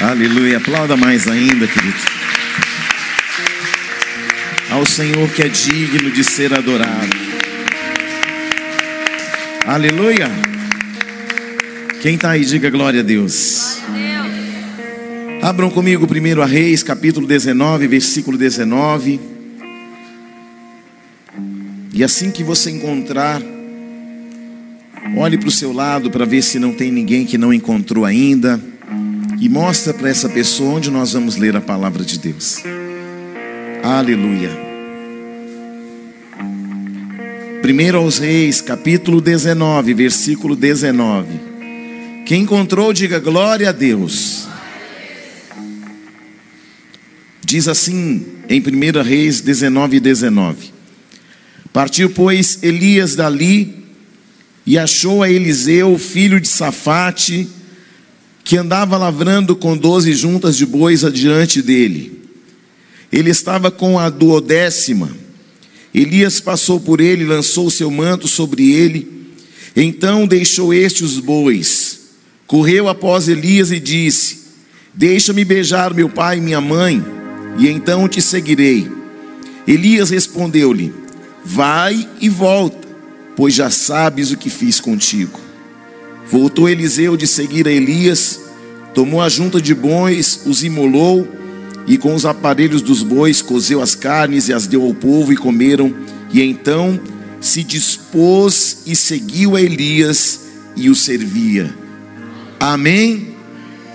Aleluia. Aplauda mais ainda, querido. Ao Senhor que é digno de ser adorado. Aleluia. Quem está aí, diga glória a Deus. Abram comigo primeiro a Reis, capítulo 19, versículo 19. E assim que você encontrar, olhe para o seu lado para ver se não tem ninguém que não encontrou ainda. E mostra para essa pessoa onde nós vamos ler a palavra de Deus. Aleluia. Primeiro aos Reis, capítulo 19, versículo 19. Quem encontrou, diga glória a Deus. Diz assim em 1 Reis 19, 19. Partiu, pois, Elias dali e achou a Eliseu, filho de Safate, que andava lavrando com doze juntas de bois adiante dele. Ele estava com a duodécima. Elias passou por ele, lançou seu manto sobre ele. Então deixou este os bois. Correu após Elias e disse: Deixa-me beijar meu pai e minha mãe e então te seguirei. Elias respondeu-lhe: Vai e volta, pois já sabes o que fiz contigo. Voltou Eliseu de seguir a Elias, tomou a junta de bois, os imolou, e com os aparelhos dos bois cozeu as carnes e as deu ao povo e comeram, e então se dispôs e seguiu a Elias e o servia. Amém?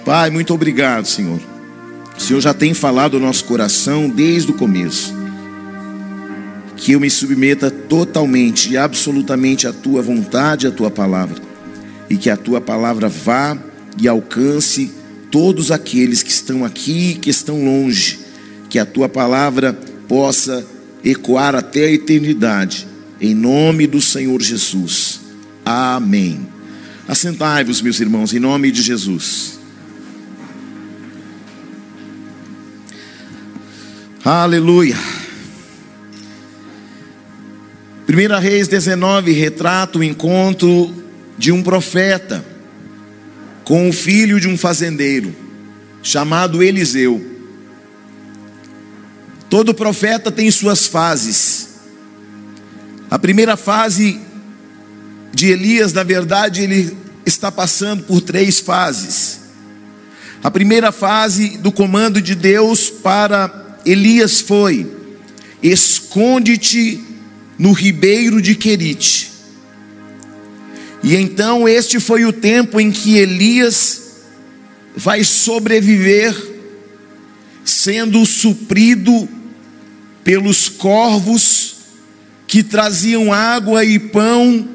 Pai, muito obrigado, Senhor o Senhor já tem falado ao nosso coração desde o começo. Que eu me submeta totalmente e absolutamente à tua vontade, à tua palavra. E que a tua palavra vá e alcance todos aqueles que estão aqui e que estão longe. Que a tua palavra possa ecoar até a eternidade. Em nome do Senhor Jesus. Amém. Assentai-vos, meus irmãos, em nome de Jesus. Aleluia. 1 Reis 19 retrata o encontro de um profeta com o filho de um fazendeiro, chamado Eliseu. Todo profeta tem suas fases. A primeira fase de Elias, na verdade, ele está passando por três fases. A primeira fase do comando de Deus para Elias foi: esconde-te no ribeiro de Querite. E então este foi o tempo em que Elias vai sobreviver, sendo suprido pelos corvos que traziam água e pão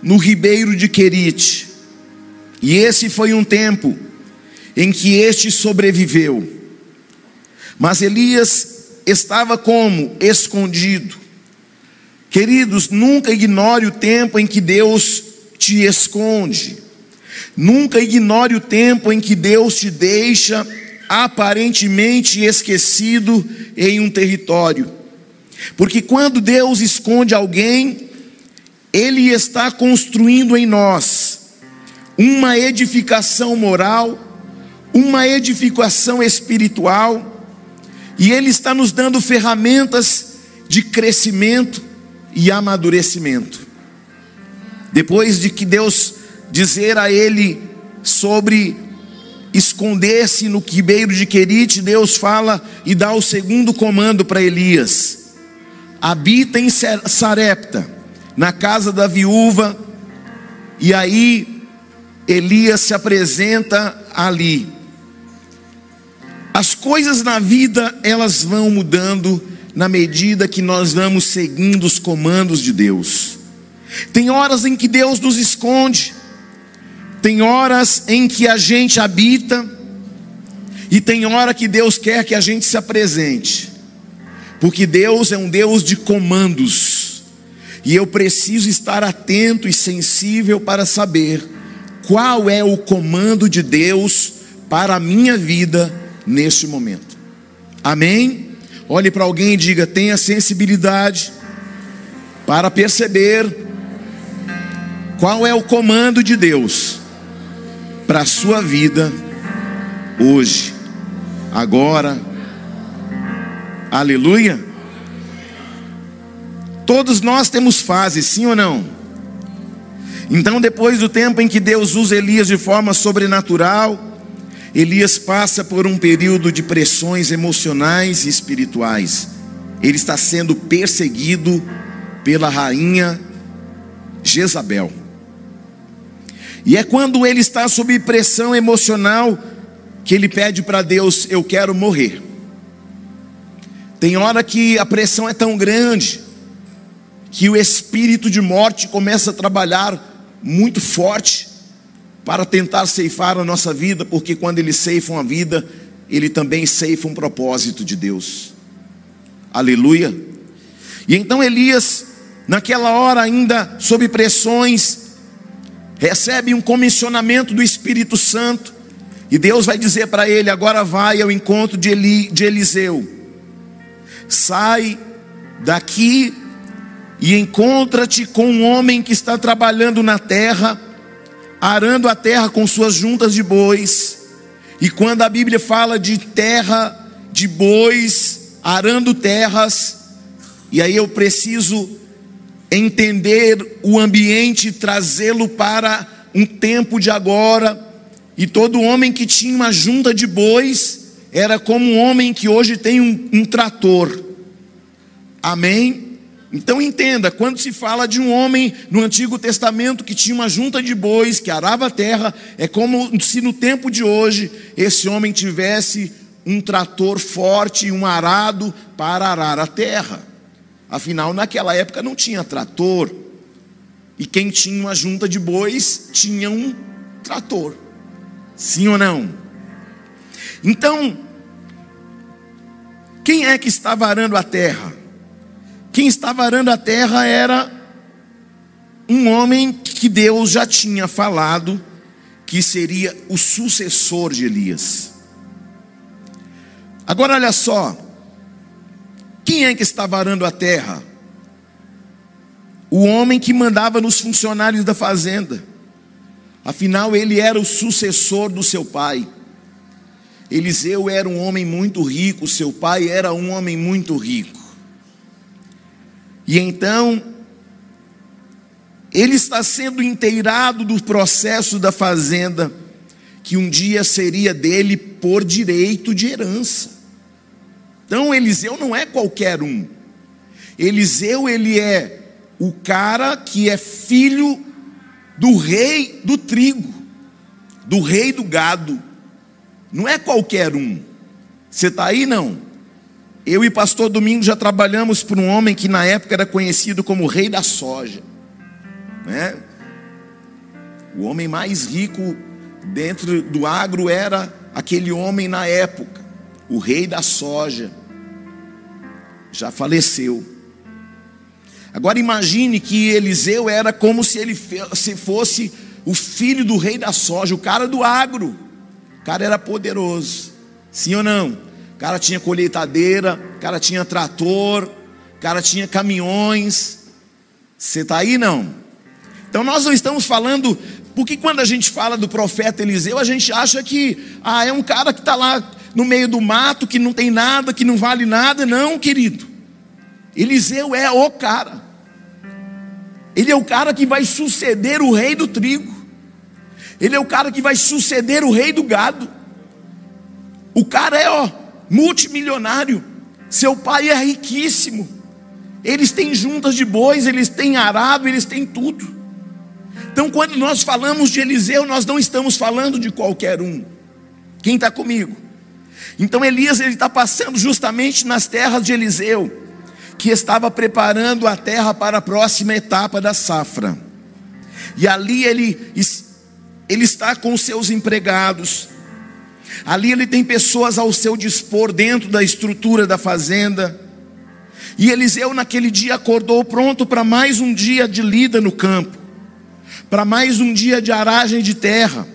no ribeiro de Querite. E esse foi um tempo em que este sobreviveu. Mas Elias estava como? Escondido. Queridos, nunca ignore o tempo em que Deus te esconde. Nunca ignore o tempo em que Deus te deixa aparentemente esquecido em um território. Porque quando Deus esconde alguém, Ele está construindo em nós uma edificação moral, uma edificação espiritual, e Ele está nos dando ferramentas de crescimento e amadurecimento. Depois de que Deus dizer a ele sobre esconder-se no quibeiro de Querite, Deus fala e dá o segundo comando para Elias: habita em Sarepta, na casa da viúva, e aí Elias se apresenta ali. As coisas na vida, elas vão mudando na medida que nós vamos seguindo os comandos de Deus. Tem horas em que Deus nos esconde, tem horas em que a gente habita, e tem hora que Deus quer que a gente se apresente, porque Deus é um Deus de comandos, e eu preciso estar atento e sensível para saber qual é o comando de Deus para a minha vida neste momento. Amém? Olhe para alguém e diga: tenha sensibilidade para perceber qual é o comando de Deus para a sua vida hoje, agora. Aleluia. Todos nós temos fases, sim ou não? Então, depois do tempo em que Deus usa Elias de forma sobrenatural, Elias passa por um período de pressões emocionais e espirituais. Ele está sendo perseguido pela rainha Jezabel. E é quando ele está sob pressão emocional que ele pede para Deus: Eu quero morrer. Tem hora que a pressão é tão grande que o espírito de morte começa a trabalhar muito forte para tentar ceifar a nossa vida, porque quando ele ceifa uma vida, ele também ceifa um propósito de Deus. Aleluia. E então Elias, naquela hora ainda sob pressões, recebe um comissionamento do Espírito Santo, e Deus vai dizer para ele: agora vai ao encontro de, Eli, de Eliseu, sai daqui e encontra-te com um homem que está trabalhando na terra arando a terra com suas juntas de bois. E quando a Bíblia fala de terra de bois, arando terras, e aí eu preciso entender o ambiente, trazê-lo para um tempo de agora. E todo homem que tinha uma junta de bois era como um homem que hoje tem um, um trator. Amém? Então entenda, quando se fala de um homem no Antigo Testamento que tinha uma junta de bois, que arava a terra, é como se no tempo de hoje esse homem tivesse um trator forte um arado para arar a terra. Afinal, naquela época não tinha trator. E quem tinha uma junta de bois tinha um trator. Sim ou não? Então, quem é que estava arando a terra? Quem estava arando a terra era um homem que Deus já tinha falado que seria o sucessor de Elias. Agora olha só, quem é que estava arando a terra? O homem que mandava nos funcionários da fazenda. Afinal, ele era o sucessor do seu pai. Eliseu era um homem muito rico, seu pai era um homem muito rico. E então, ele está sendo inteirado do processo da fazenda, que um dia seria dele por direito de herança. Então, Eliseu não é qualquer um. Eliseu, ele é o cara que é filho do rei do trigo, do rei do gado. Não é qualquer um. Você está aí, não? Eu e pastor Domingo já trabalhamos por um homem que na época era conhecido como rei da soja. Né? O homem mais rico dentro do agro era aquele homem na época, o rei da soja. Já faleceu. Agora imagine que Eliseu era como se ele se fosse o filho do rei da soja, o cara do agro. O cara era poderoso. Sim ou não? cara tinha colheitadeira, cara tinha trator, cara tinha caminhões. Você está aí não? Então nós não estamos falando, porque quando a gente fala do profeta Eliseu, a gente acha que ah, é um cara que está lá no meio do mato, que não tem nada, que não vale nada. Não, querido. Eliseu é o cara. Ele é o cara que vai suceder o rei do trigo. Ele é o cara que vai suceder o rei do gado. O cara é, ó, multimilionário, seu pai é riquíssimo, eles têm juntas de bois, eles têm arado, eles têm tudo. Então, quando nós falamos de Eliseu, nós não estamos falando de qualquer um. Quem está comigo? Então, Elias ele está passando justamente nas terras de Eliseu, que estava preparando a terra para a próxima etapa da safra. E ali ele, ele está com seus empregados, Ali ele tem pessoas ao seu dispor dentro da estrutura da fazenda. E Eliseu naquele dia acordou pronto para mais um dia de lida no campo, para mais um dia de aragem de terra.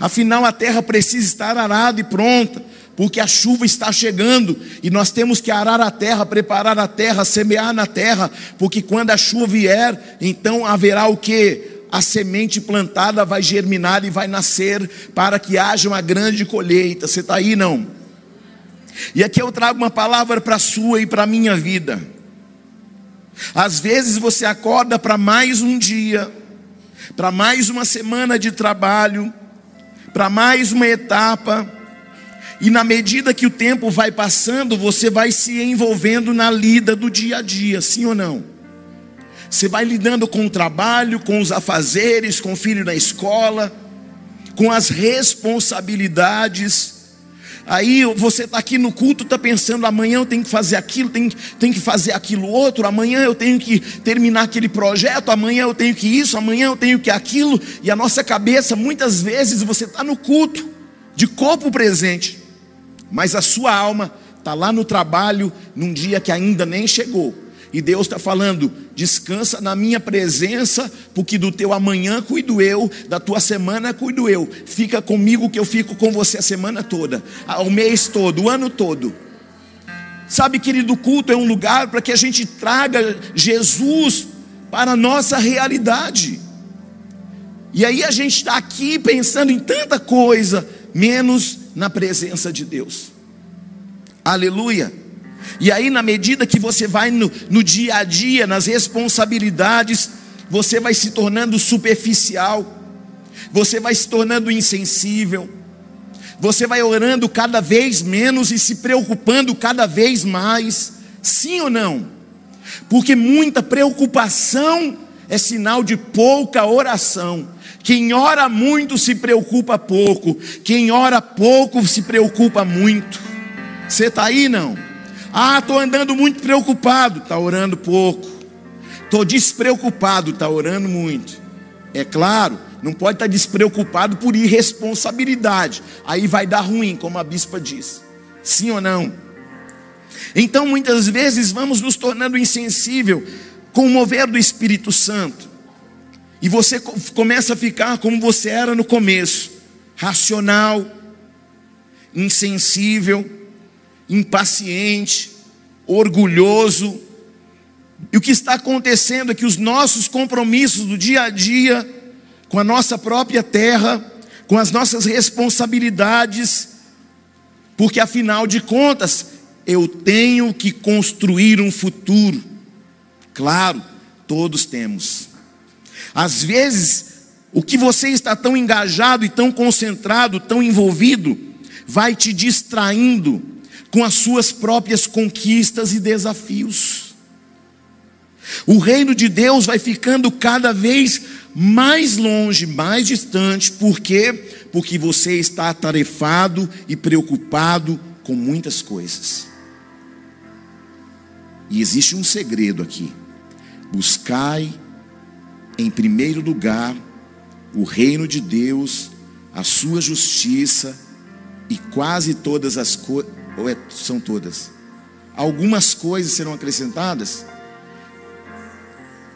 Afinal, a terra precisa estar arada e pronta, porque a chuva está chegando e nós temos que arar a terra, preparar a terra, semear na terra, porque quando a chuva vier, então haverá o que? a semente plantada vai germinar e vai nascer para que haja uma grande colheita. Você está aí, não? E aqui eu trago uma palavra para a sua e para a minha vida. Às vezes você acorda para mais um dia, para mais uma semana de trabalho, para mais uma etapa, e na medida que o tempo vai passando, você vai se envolvendo na lida do dia a dia, sim ou não? Você vai lidando com o trabalho, com os afazeres, com o filho na escola, com as responsabilidades. Aí você está aqui no culto, está pensando, amanhã eu tenho que fazer aquilo, tenho, tenho que fazer aquilo outro, amanhã eu tenho que terminar aquele projeto, amanhã eu tenho que isso, amanhã eu tenho que aquilo, e a nossa cabeça, muitas vezes, você está no culto, de corpo presente, mas a sua alma está lá no trabalho, num dia que ainda nem chegou. E Deus está falando: descansa na minha presença, porque do teu amanhã cuido eu, da tua semana cuido eu. Fica comigo que eu fico com você a semana toda, o mês todo, o ano todo. Sabe, querido, o culto é um lugar para que a gente traga Jesus para a nossa realidade. E aí a gente está aqui pensando em tanta coisa, menos na presença de Deus. Aleluia. E aí, na medida que você vai no, no dia a dia, nas responsabilidades, você vai se tornando superficial, você vai se tornando insensível, você vai orando cada vez menos e se preocupando cada vez mais, sim ou não? Porque muita preocupação é sinal de pouca oração. Quem ora muito se preocupa pouco, quem ora pouco se preocupa muito. Você está aí não? Ah, estou andando muito preocupado, está orando pouco. Estou despreocupado, está orando muito. É claro, não pode estar tá despreocupado por irresponsabilidade. Aí vai dar ruim, como a bispa disse. Sim ou não? Então, muitas vezes, vamos nos tornando insensível com o mover do Espírito Santo. E você começa a ficar como você era no começo: racional, insensível impaciente, orgulhoso. E o que está acontecendo é que os nossos compromissos do dia a dia, com a nossa própria terra, com as nossas responsabilidades, porque afinal de contas, eu tenho que construir um futuro. Claro, todos temos. Às vezes, o que você está tão engajado e tão concentrado, tão envolvido, vai te distraindo com as suas próprias conquistas e desafios. O reino de Deus vai ficando cada vez mais longe, mais distante, por quê? Porque você está atarefado e preocupado com muitas coisas. E existe um segredo aqui: buscai em primeiro lugar o reino de Deus, a sua justiça, e quase todas as ou é, são todas? Algumas coisas serão acrescentadas?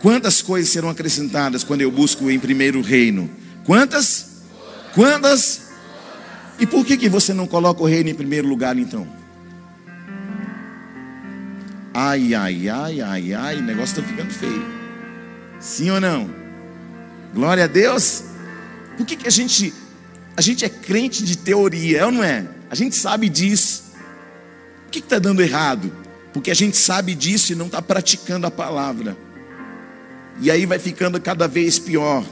Quantas coisas serão acrescentadas quando eu busco em primeiro reino? Quantas? Quantas? E por que, que você não coloca o reino em primeiro lugar então? Ai, ai, ai, ai, ai, o negócio está ficando feio. Sim ou não? Glória a Deus. Por que, que a gente a gente é crente de teoria, é ou não é? A gente sabe disso que está dando errado? Porque a gente sabe disso e não está praticando a palavra. E aí vai ficando cada vez pior.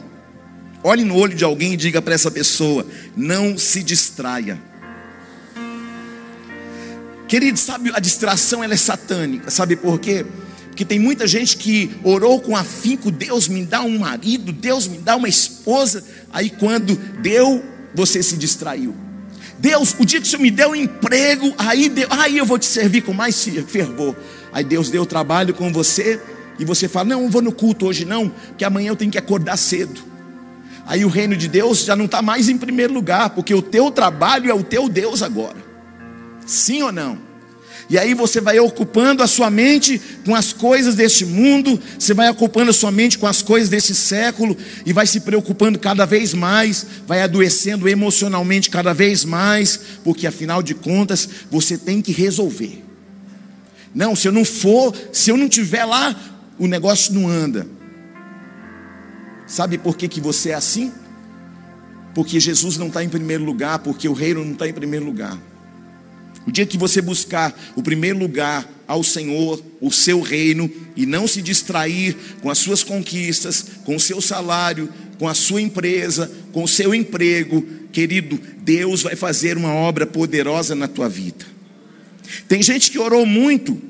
Olhe no olho de alguém e diga para essa pessoa: não se distraia. Querido, sabe, a distração ela é satânica. Sabe por quê? Porque tem muita gente que orou com afinco: Deus me dá um marido, Deus me dá uma esposa. Aí quando deu, você se distraiu. Deus, o dia que o Senhor me deu um emprego, aí, deu, aí eu vou te servir com mais fervor. Aí Deus deu trabalho com você, e você fala: Não, não vou no culto hoje, não, porque amanhã eu tenho que acordar cedo. Aí o reino de Deus já não está mais em primeiro lugar, porque o teu trabalho é o teu Deus agora. Sim ou não? E aí você vai ocupando a sua mente com as coisas deste mundo, você vai ocupando a sua mente com as coisas desse século e vai se preocupando cada vez mais, vai adoecendo emocionalmente cada vez mais, porque afinal de contas você tem que resolver. Não, se eu não for, se eu não tiver lá, o negócio não anda. Sabe por que, que você é assim? Porque Jesus não está em primeiro lugar, porque o reino não está em primeiro lugar. O dia que você buscar o primeiro lugar ao Senhor, o seu reino, e não se distrair com as suas conquistas, com o seu salário, com a sua empresa, com o seu emprego, querido, Deus vai fazer uma obra poderosa na tua vida. Tem gente que orou muito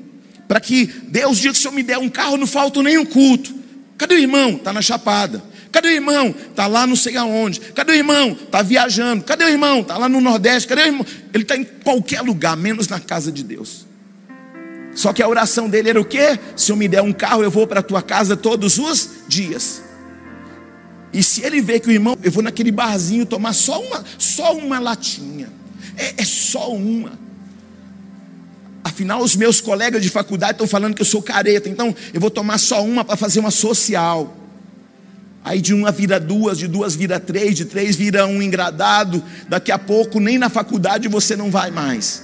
para que Deus diga que se eu me der um carro, não falta nenhum culto. Cadê o irmão? Está na chapada. Cadê o irmão? Está lá não sei aonde. Cadê o irmão? Está viajando. Cadê o irmão? Está lá no Nordeste. Cadê o irmão? Ele está em qualquer lugar, menos na casa de Deus. Só que a oração dele era o quê? Se eu me der um carro, eu vou para a tua casa todos os dias. E se ele vê que o irmão, eu vou naquele barzinho tomar só uma, só uma latinha. É, é só uma. Afinal, os meus colegas de faculdade estão falando que eu sou careta, então eu vou tomar só uma para fazer uma social. Aí de uma vira duas, de duas vira três, de três vira um engradado. Daqui a pouco, nem na faculdade você não vai mais.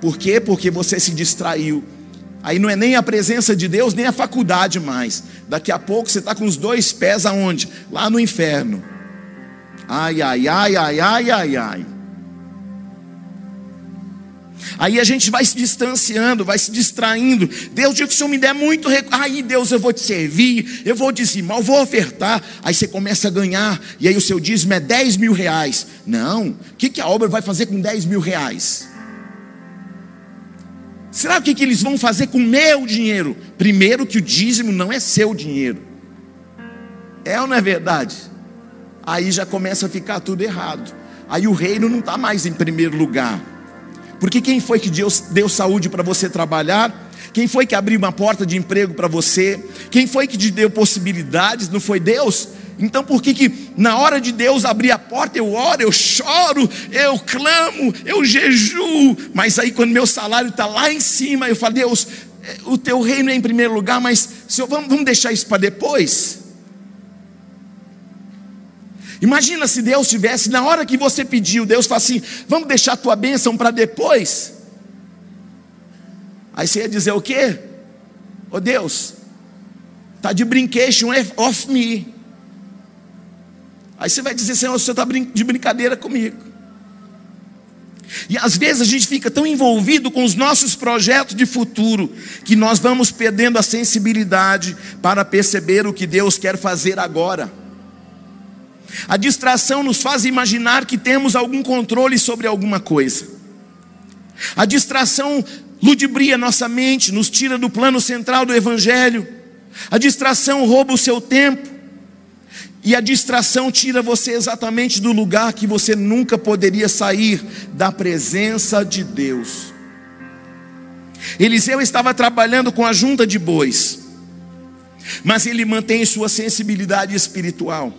Por quê? Porque você se distraiu. Aí não é nem a presença de Deus, nem a faculdade mais. Daqui a pouco você está com os dois pés aonde? Lá no inferno. Ai, ai, ai, ai, ai, ai, ai. Aí a gente vai se distanciando, vai se distraindo. Deus diz que se eu me der muito aí Deus eu vou te servir, eu vou dizimar, eu vou ofertar. Aí você começa a ganhar, e aí o seu dízimo é 10 mil reais. Não, o que, que a obra vai fazer com 10 mil reais? Será o que, que eles vão fazer com o meu dinheiro? Primeiro, que o dízimo não é seu dinheiro, é ou não é verdade? Aí já começa a ficar tudo errado. Aí o reino não está mais em primeiro lugar. Porque quem foi que Deus deu saúde para você trabalhar? Quem foi que abriu uma porta de emprego para você? Quem foi que te deu possibilidades? Não foi Deus? Então por que que na hora de Deus abrir a porta eu oro, eu choro, eu clamo, eu jejuo, mas aí quando meu salário está lá em cima, eu falo, Deus, é, o teu reino é em primeiro lugar, mas Senhor, vamos, vamos deixar isso para depois? Imagina se Deus tivesse, na hora que você pediu, Deus fala assim: vamos deixar a tua bênção para depois. Aí você ia dizer o quê? Ô oh, Deus, está de brincation off me. Aí você vai dizer, Senhor, você está de brincadeira comigo. E às vezes a gente fica tão envolvido com os nossos projetos de futuro que nós vamos perdendo a sensibilidade para perceber o que Deus quer fazer agora. A distração nos faz imaginar que temos algum controle sobre alguma coisa. A distração ludibria nossa mente, nos tira do plano central do Evangelho. A distração rouba o seu tempo. E a distração tira você exatamente do lugar que você nunca poderia sair da presença de Deus. Eliseu estava trabalhando com a junta de bois, mas ele mantém sua sensibilidade espiritual.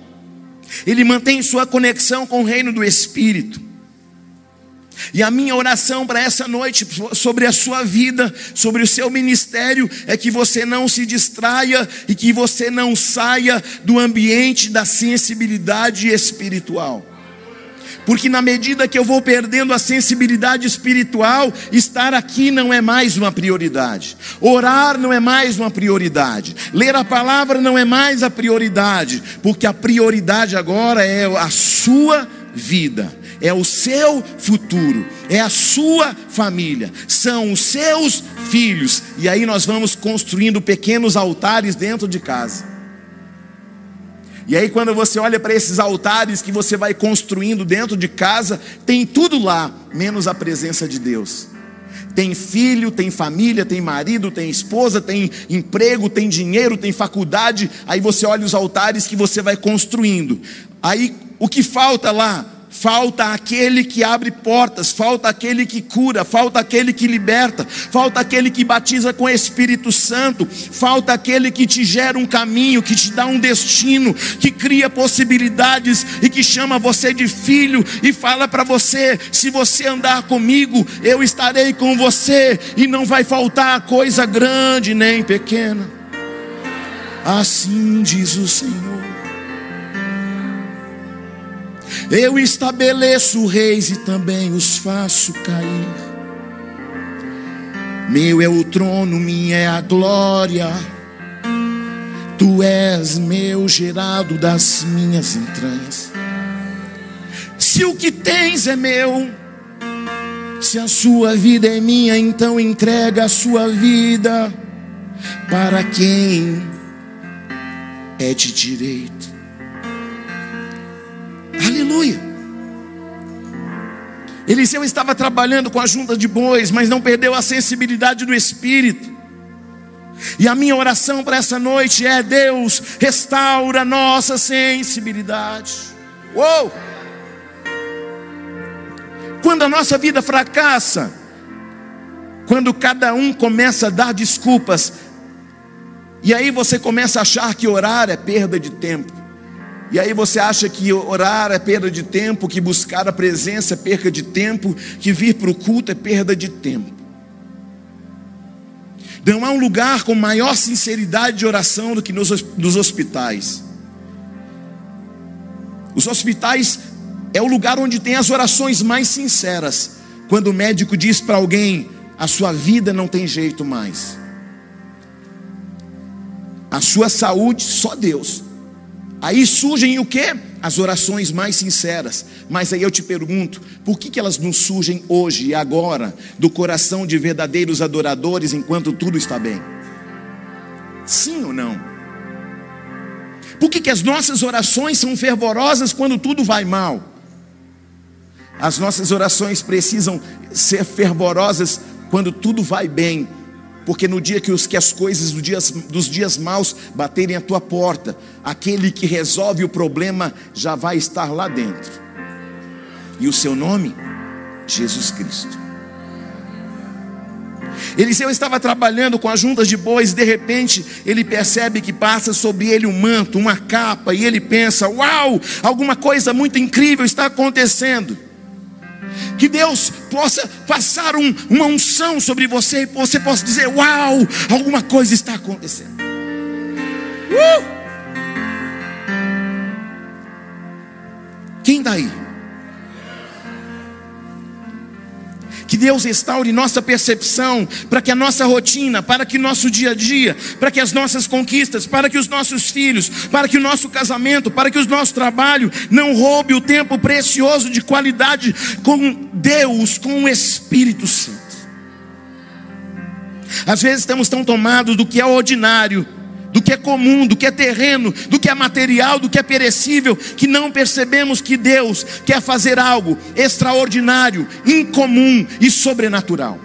Ele mantém sua conexão com o reino do Espírito. E a minha oração para essa noite, sobre a sua vida, sobre o seu ministério, é que você não se distraia e que você não saia do ambiente da sensibilidade espiritual. Porque na medida que eu vou perdendo a sensibilidade espiritual, estar aqui não é mais uma prioridade. Orar não é mais uma prioridade. Ler a palavra não é mais a prioridade, porque a prioridade agora é a sua vida é o seu futuro, é a sua família, são os seus filhos. E aí nós vamos construindo pequenos altares dentro de casa. E aí, quando você olha para esses altares que você vai construindo dentro de casa, tem tudo lá, menos a presença de Deus. Tem filho, tem família, tem marido, tem esposa, tem emprego, tem dinheiro, tem faculdade. Aí você olha os altares que você vai construindo. Aí o que falta lá? Falta aquele que abre portas, falta aquele que cura, falta aquele que liberta, falta aquele que batiza com o Espírito Santo, falta aquele que te gera um caminho, que te dá um destino, que cria possibilidades e que chama você de filho e fala para você: se você andar comigo, eu estarei com você e não vai faltar coisa grande nem pequena. Assim diz o Senhor. Eu estabeleço reis e também os faço cair. Meu é o trono, minha é a glória. Tu és meu gerado das minhas entranhas. Se o que tens é meu, se a sua vida é minha, então entrega a sua vida para quem é de direito. Aleluia. Eliseu estava trabalhando com a junta de bois, mas não perdeu a sensibilidade do espírito. E a minha oração para essa noite é: Deus, restaura nossa sensibilidade. Uou! Quando a nossa vida fracassa, quando cada um começa a dar desculpas, e aí você começa a achar que orar é perda de tempo. E aí você acha que orar é perda de tempo, que buscar a presença é perda de tempo, que vir para o culto é perda de tempo. Não há um lugar com maior sinceridade de oração do que nos, nos hospitais. Os hospitais é o lugar onde tem as orações mais sinceras. Quando o médico diz para alguém: a sua vida não tem jeito mais. A sua saúde, só Deus. Aí surgem o que? As orações mais sinceras. Mas aí eu te pergunto, por que, que elas não surgem hoje e agora, do coração de verdadeiros adoradores, enquanto tudo está bem? Sim ou não? Por que, que as nossas orações são fervorosas quando tudo vai mal? As nossas orações precisam ser fervorosas quando tudo vai bem, porque no dia que, os, que as coisas do dias, dos dias maus baterem à tua porta, aquele que resolve o problema já vai estar lá dentro. E o seu nome? Jesus Cristo. Eliseu estava trabalhando com as juntas de bois, de repente ele percebe que passa sobre ele um manto, uma capa, e ele pensa: Uau, alguma coisa muito incrível está acontecendo que Deus possa passar um, uma unção sobre você e você possa dizer: Uau, alguma coisa está acontecendo. Uh! Quem está aí? Que Deus restaure nossa percepção, para que a nossa rotina, para que o nosso dia a dia, para que as nossas conquistas, para que os nossos filhos, para que o nosso casamento, para que o nosso trabalho não roube o tempo precioso de qualidade com Deus, com o Espírito Santo. Às vezes estamos tão tomados do que é ordinário, do que é comum, do que é terreno, do que é material, do que é perecível, que não percebemos que Deus quer fazer algo extraordinário, incomum e sobrenatural.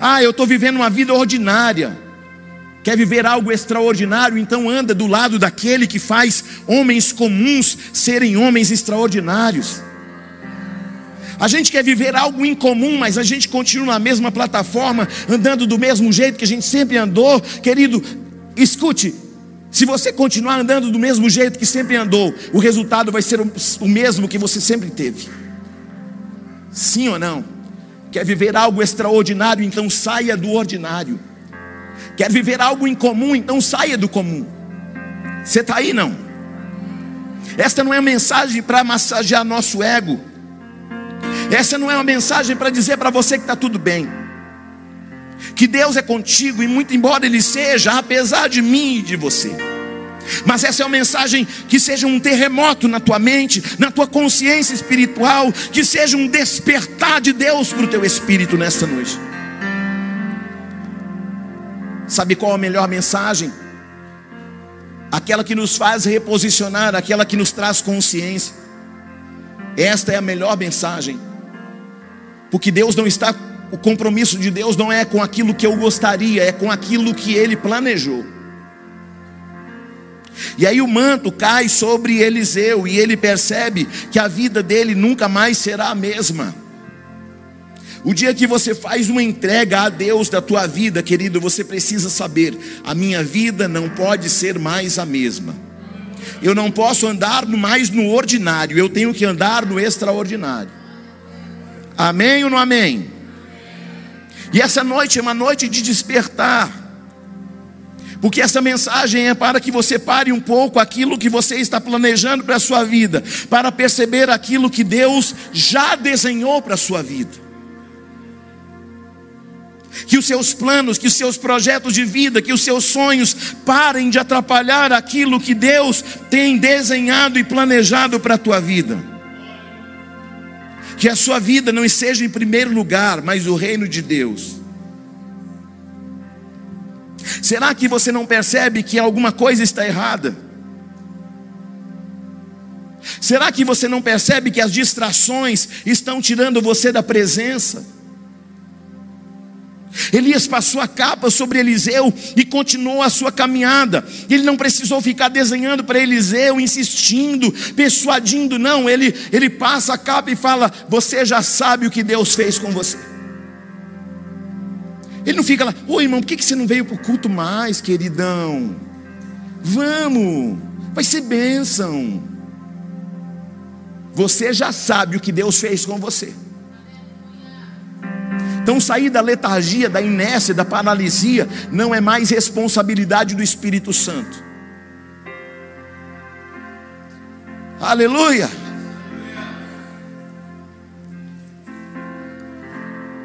Ah, eu estou vivendo uma vida ordinária. Quer viver algo extraordinário? Então anda do lado daquele que faz homens comuns serem homens extraordinários. A gente quer viver algo incomum, mas a gente continua na mesma plataforma, andando do mesmo jeito que a gente sempre andou. Querido, escute, se você continuar andando do mesmo jeito que sempre andou, o resultado vai ser o mesmo que você sempre teve. Sim ou não? Quer viver algo extraordinário, então saia do ordinário. Quer viver algo incomum, então saia do comum. Você está aí não? Esta não é mensagem para massagear nosso ego. Essa não é uma mensagem para dizer para você que está tudo bem. Que Deus é contigo e muito embora Ele seja, apesar de mim e de você. Mas essa é uma mensagem que seja um terremoto na tua mente, na tua consciência espiritual, que seja um despertar de Deus para o teu espírito nesta noite. Sabe qual a melhor mensagem? Aquela que nos faz reposicionar, aquela que nos traz consciência. Esta é a melhor mensagem. Porque Deus não está, o compromisso de Deus não é com aquilo que eu gostaria, é com aquilo que Ele planejou. E aí o manto cai sobre Eliseu e ele percebe que a vida dele nunca mais será a mesma. O dia que você faz uma entrega a Deus da tua vida, querido, você precisa saber: a minha vida não pode ser mais a mesma. Eu não posso andar mais no ordinário, eu tenho que andar no extraordinário. Amém ou não amém? E essa noite é uma noite de despertar. Porque essa mensagem é para que você pare um pouco aquilo que você está planejando para a sua vida, para perceber aquilo que Deus já desenhou para a sua vida. Que os seus planos, que os seus projetos de vida, que os seus sonhos parem de atrapalhar aquilo que Deus tem desenhado e planejado para a tua vida. Que a sua vida não esteja em primeiro lugar, mas o reino de Deus. Será que você não percebe que alguma coisa está errada? Será que você não percebe que as distrações estão tirando você da presença? Elias passou a capa sobre Eliseu e continuou a sua caminhada. Ele não precisou ficar desenhando para Eliseu, insistindo, persuadindo, não. Ele, ele passa a capa e fala: Você já sabe o que Deus fez com você. Ele não fica lá, ô irmão, por que você não veio para o culto mais, queridão? Vamos, vai ser bênção. Você já sabe o que Deus fez com você. Então, sair da letargia, da inércia, da paralisia, não é mais responsabilidade do Espírito Santo. Aleluia.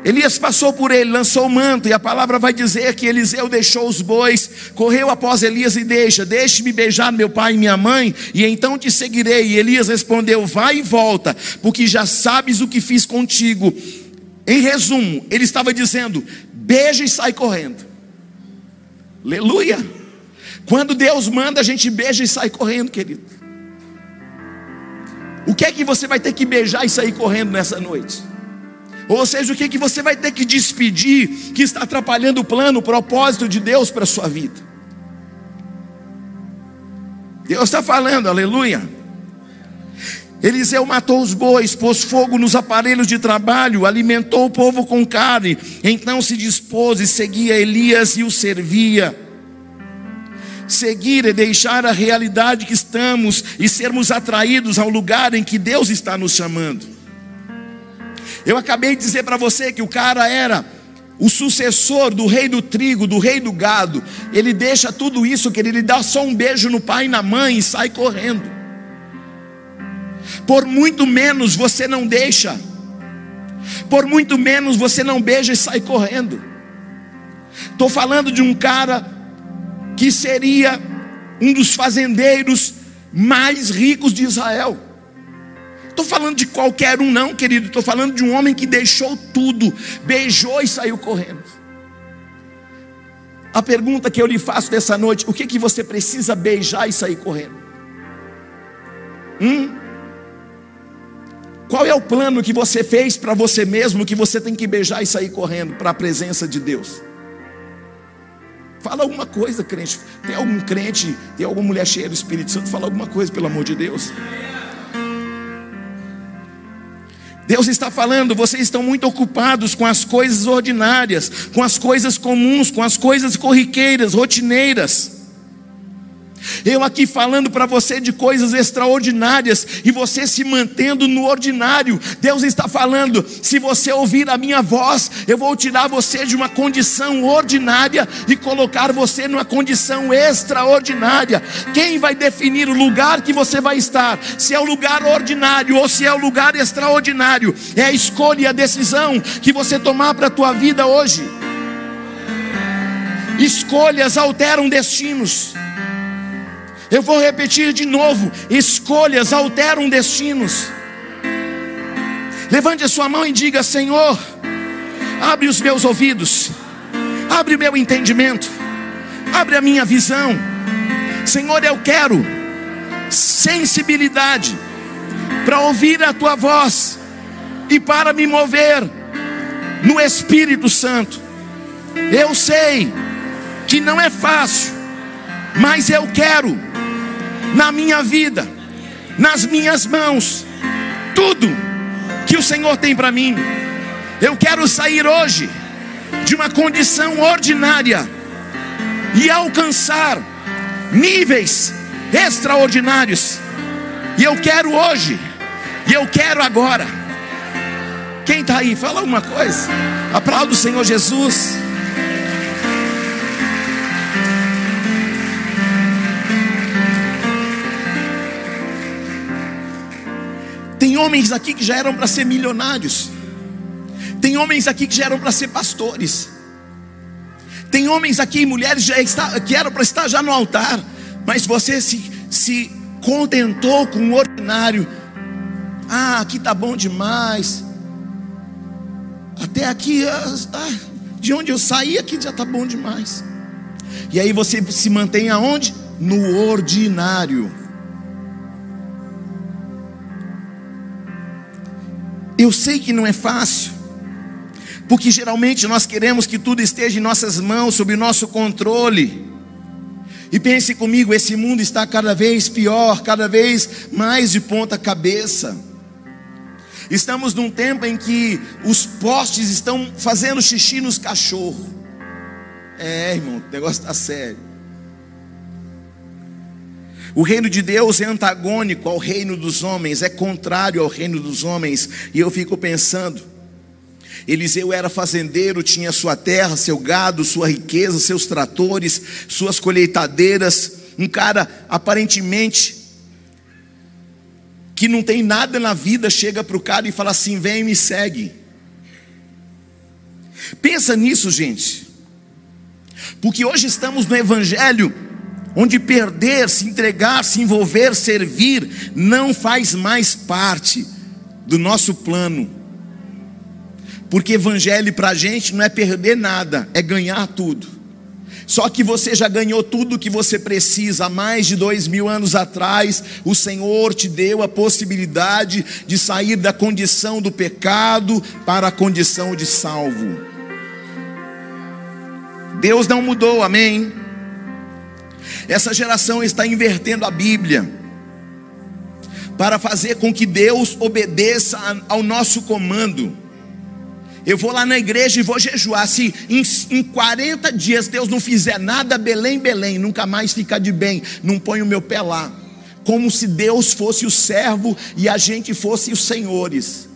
Elias passou por ele, lançou o manto, e a palavra vai dizer que Eliseu deixou os bois, correu após Elias e deixa: Deixe-me beijar meu pai e minha mãe, e então te seguirei. E Elias respondeu: Vai e volta, porque já sabes o que fiz contigo. Em resumo, ele estava dizendo: beija e sai correndo. Aleluia. Quando Deus manda, a gente beija e sai correndo, querido. O que é que você vai ter que beijar e sair correndo nessa noite? Ou seja, o que é que você vai ter que despedir que está atrapalhando o plano, o propósito de Deus para a sua vida? Deus está falando, aleluia. Eliseu matou os bois, pôs fogo nos aparelhos de trabalho, alimentou o povo com carne. Então se dispôs e seguia Elias e o servia. Seguir é deixar a realidade que estamos e sermos atraídos ao lugar em que Deus está nos chamando. Eu acabei de dizer para você que o cara era o sucessor do rei do trigo, do rei do gado. Ele deixa tudo isso, que ele dá só um beijo no pai e na mãe e sai correndo por muito menos você não deixa, por muito menos você não beija e sai correndo. Estou falando de um cara que seria um dos fazendeiros mais ricos de Israel. Estou falando de qualquer um, não, querido. Estou falando de um homem que deixou tudo, beijou e saiu correndo. A pergunta que eu lhe faço dessa noite: o que, que você precisa beijar e sair correndo? Hum? Qual é o plano que você fez para você mesmo que você tem que beijar e sair correndo para a presença de Deus? Fala alguma coisa, crente. Tem algum crente, tem alguma mulher cheia do Espírito Santo? Fala alguma coisa, pelo amor de Deus. Deus está falando, vocês estão muito ocupados com as coisas ordinárias, com as coisas comuns, com as coisas corriqueiras, rotineiras. Eu aqui falando para você de coisas extraordinárias e você se mantendo no ordinário. Deus está falando: se você ouvir a minha voz, eu vou tirar você de uma condição ordinária e colocar você numa condição extraordinária. Quem vai definir o lugar que você vai estar? Se é o lugar ordinário ou se é o lugar extraordinário? É a escolha e a decisão que você tomar para a tua vida hoje. Escolhas alteram destinos. Eu vou repetir de novo: escolhas alteram destinos. Levante a sua mão e diga: Senhor, abre os meus ouvidos, abre o meu entendimento, abre a minha visão. Senhor, eu quero sensibilidade para ouvir a tua voz e para me mover no Espírito Santo. Eu sei que não é fácil, mas eu quero na minha vida, nas minhas mãos, tudo que o Senhor tem para mim. Eu quero sair hoje de uma condição ordinária e alcançar níveis extraordinários. E eu quero hoje, e eu quero agora. Quem está aí? Fala uma coisa. Aplauda o Senhor Jesus. Tem homens aqui que já eram para ser milionários. Tem homens aqui que já eram para ser pastores. Tem homens aqui e mulheres já está, que eram para estar já no altar, mas você se, se contentou com o ordinário. Ah, aqui tá bom demais. Até aqui, ah, ah, de onde eu saí, aqui já tá bom demais. E aí você se mantém aonde? No ordinário. Eu sei que não é fácil, porque geralmente nós queremos que tudo esteja em nossas mãos, sob nosso controle. E pense comigo, esse mundo está cada vez pior, cada vez mais de ponta cabeça. Estamos num tempo em que os postes estão fazendo xixi nos cachorros. É, irmão, o negócio está sério. O reino de Deus é antagônico ao reino dos homens, é contrário ao reino dos homens. E eu fico pensando, Eliseu era fazendeiro, tinha sua terra, seu gado, sua riqueza, seus tratores, suas colheitadeiras. Um cara aparentemente que não tem nada na vida, chega para o cara e fala assim: vem e me segue. Pensa nisso, gente. Porque hoje estamos no Evangelho, onde perder, se entregar, se envolver, servir, não faz mais parte do nosso plano. Porque evangelho para a gente não é perder nada, é ganhar tudo. Só que você já ganhou tudo o que você precisa. Há mais de dois mil anos atrás, o Senhor te deu a possibilidade de sair da condição do pecado para a condição de salvo. Deus não mudou, amém? Essa geração está invertendo a Bíblia para fazer com que Deus obedeça ao nosso comando. Eu vou lá na igreja e vou jejuar. Se em, em 40 dias Deus não fizer nada, Belém, Belém, nunca mais fica de bem, não põe o meu pé lá. Como se Deus fosse o servo e a gente fosse os senhores.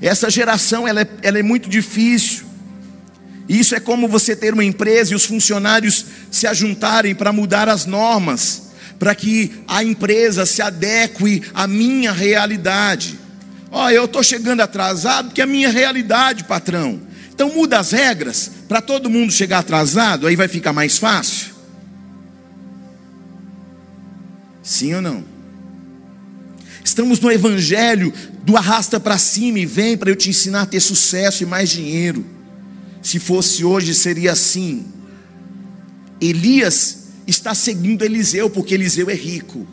Essa geração ela é, ela é muito difícil. Isso é como você ter uma empresa e os funcionários se ajuntarem para mudar as normas, para que a empresa se adeque à minha realidade. Ó, oh, eu estou chegando atrasado porque é a minha realidade, patrão. Então muda as regras para todo mundo chegar atrasado, aí vai ficar mais fácil. Sim ou não? Estamos no evangelho do arrasta para cima e vem para eu te ensinar a ter sucesso e mais dinheiro. Se fosse hoje seria assim. Elias está seguindo Eliseu porque Eliseu é rico.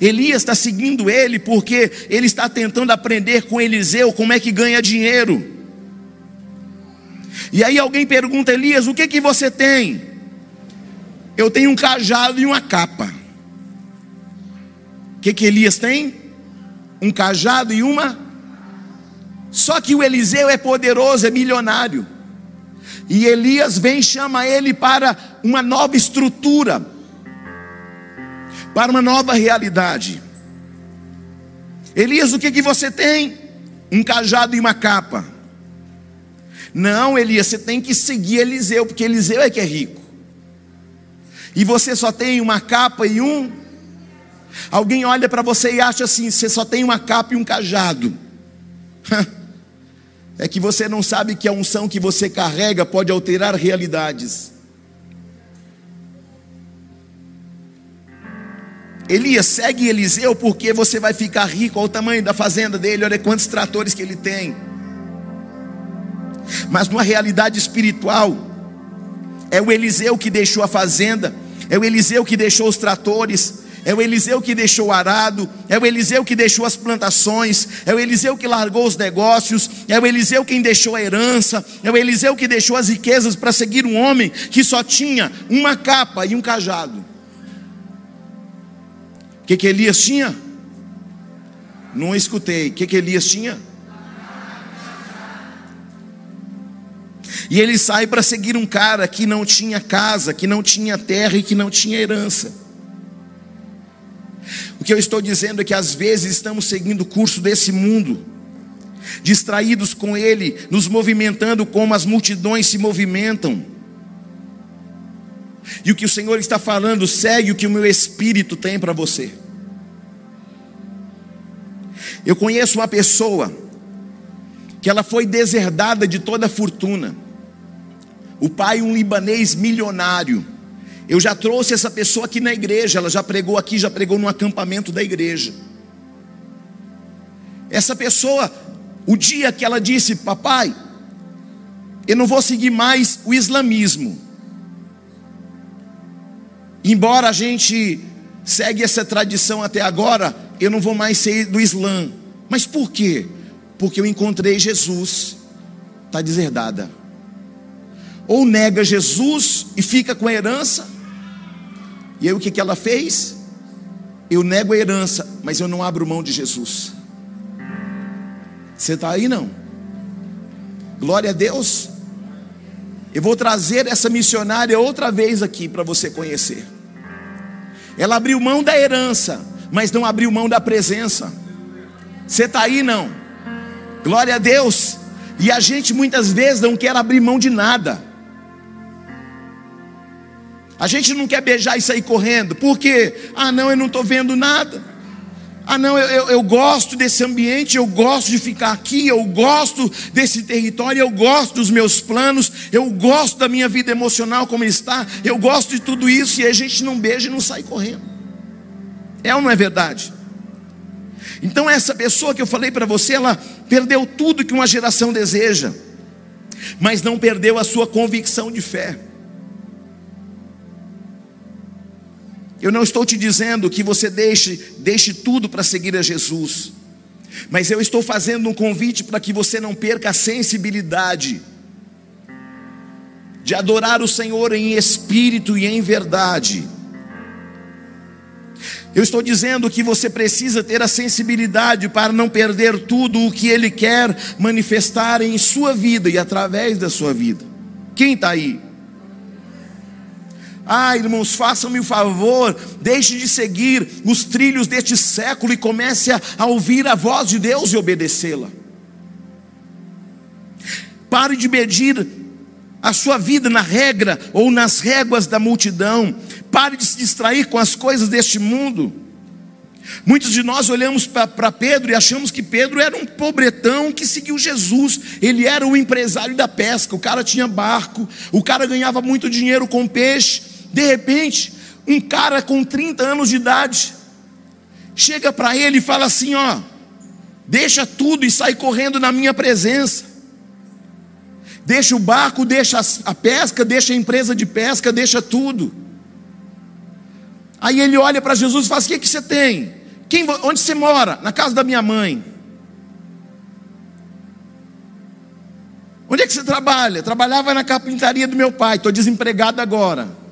Elias está seguindo ele porque ele está tentando aprender com Eliseu como é que ganha dinheiro. E aí alguém pergunta, Elias, o que que você tem? Eu tenho um cajado e uma capa. O que que Elias tem? Um cajado e uma. Só que o Eliseu é poderoso, é milionário. E Elias vem e chama ele para uma nova estrutura para uma nova realidade. Elias, o que, que você tem? Um cajado e uma capa. Não, Elias, você tem que seguir Eliseu, porque Eliseu é que é rico. E você só tem uma capa e um. Alguém olha para você e acha assim: você só tem uma capa e um cajado. É que você não sabe que a unção que você carrega pode alterar realidades. Elias, segue Eliseu porque você vai ficar rico. Olha o tamanho da fazenda dele, olha quantos tratores que ele tem. Mas numa realidade espiritual, é o Eliseu que deixou a fazenda, é o Eliseu que deixou os tratores, é o Eliseu que deixou o arado, é o Eliseu que deixou as plantações, é o Eliseu que largou os negócios, é o Eliseu quem deixou a herança, é o Eliseu que deixou as riquezas para seguir um homem que só tinha uma capa e um cajado. O que, que Elias tinha? Não escutei. O que, que Elias tinha? E ele sai para seguir um cara que não tinha casa, que não tinha terra e que não tinha herança. O que eu estou dizendo é que às vezes estamos seguindo o curso desse mundo, distraídos com ele, nos movimentando como as multidões se movimentam. E o que o Senhor está falando, segue o que o meu espírito tem para você. Eu conheço uma pessoa que ela foi deserdada de toda a fortuna. O pai, um libanês milionário. Eu já trouxe essa pessoa aqui na igreja, ela já pregou aqui, já pregou no acampamento da igreja. Essa pessoa, o dia que ela disse, papai, eu não vou seguir mais o islamismo. Embora a gente segue essa tradição até agora, eu não vou mais ser do Islã. Mas por quê? Porque eu encontrei Jesus. Está deserdada. Ou nega Jesus e fica com a herança. E aí o que, que ela fez? Eu nego a herança, mas eu não abro mão de Jesus. Você está aí não? Glória a Deus. Eu vou trazer essa missionária outra vez aqui para você conhecer. Ela abriu mão da herança, mas não abriu mão da presença. Você está aí não? Glória a Deus. E a gente muitas vezes não quer abrir mão de nada. A gente não quer beijar e sair correndo, porque, ah, não, eu não estou vendo nada. Ah, não, eu, eu, eu, gosto desse ambiente, eu gosto de ficar aqui, eu gosto desse território, eu gosto dos meus planos, eu gosto da minha vida emocional como está, eu gosto de tudo isso, e a gente não beija e não sai correndo. É ou não é verdade? Então, essa pessoa que eu falei para você, ela perdeu tudo que uma geração deseja, mas não perdeu a sua convicção de fé. Eu não estou te dizendo que você deixe, deixe tudo para seguir a Jesus, mas eu estou fazendo um convite para que você não perca a sensibilidade de adorar o Senhor em espírito e em verdade. Eu estou dizendo que você precisa ter a sensibilidade para não perder tudo o que Ele quer manifestar em sua vida e através da sua vida. Quem está aí? Ah, irmãos, façam-me o favor, deixe de seguir os trilhos deste século e comece a, ouvir a voz de Deus e obedecê-la. Pare de medir a sua vida na regra ou nas réguas da multidão. Pare de se distrair com as coisas deste mundo. Muitos de nós olhamos para Pedro e achamos que Pedro era um pobretão que seguiu Jesus. Ele era o empresário da pesca. O cara tinha barco, o cara ganhava muito dinheiro com peixe. De repente, um cara com 30 anos de idade chega para ele e fala assim: Ó, deixa tudo e sai correndo na minha presença. Deixa o barco, deixa a pesca, deixa a empresa de pesca, deixa tudo. Aí ele olha para Jesus e fala: assim, O que, que você tem? Quem, onde você mora? Na casa da minha mãe. Onde é que você trabalha? Trabalhava na carpintaria do meu pai, estou desempregado agora.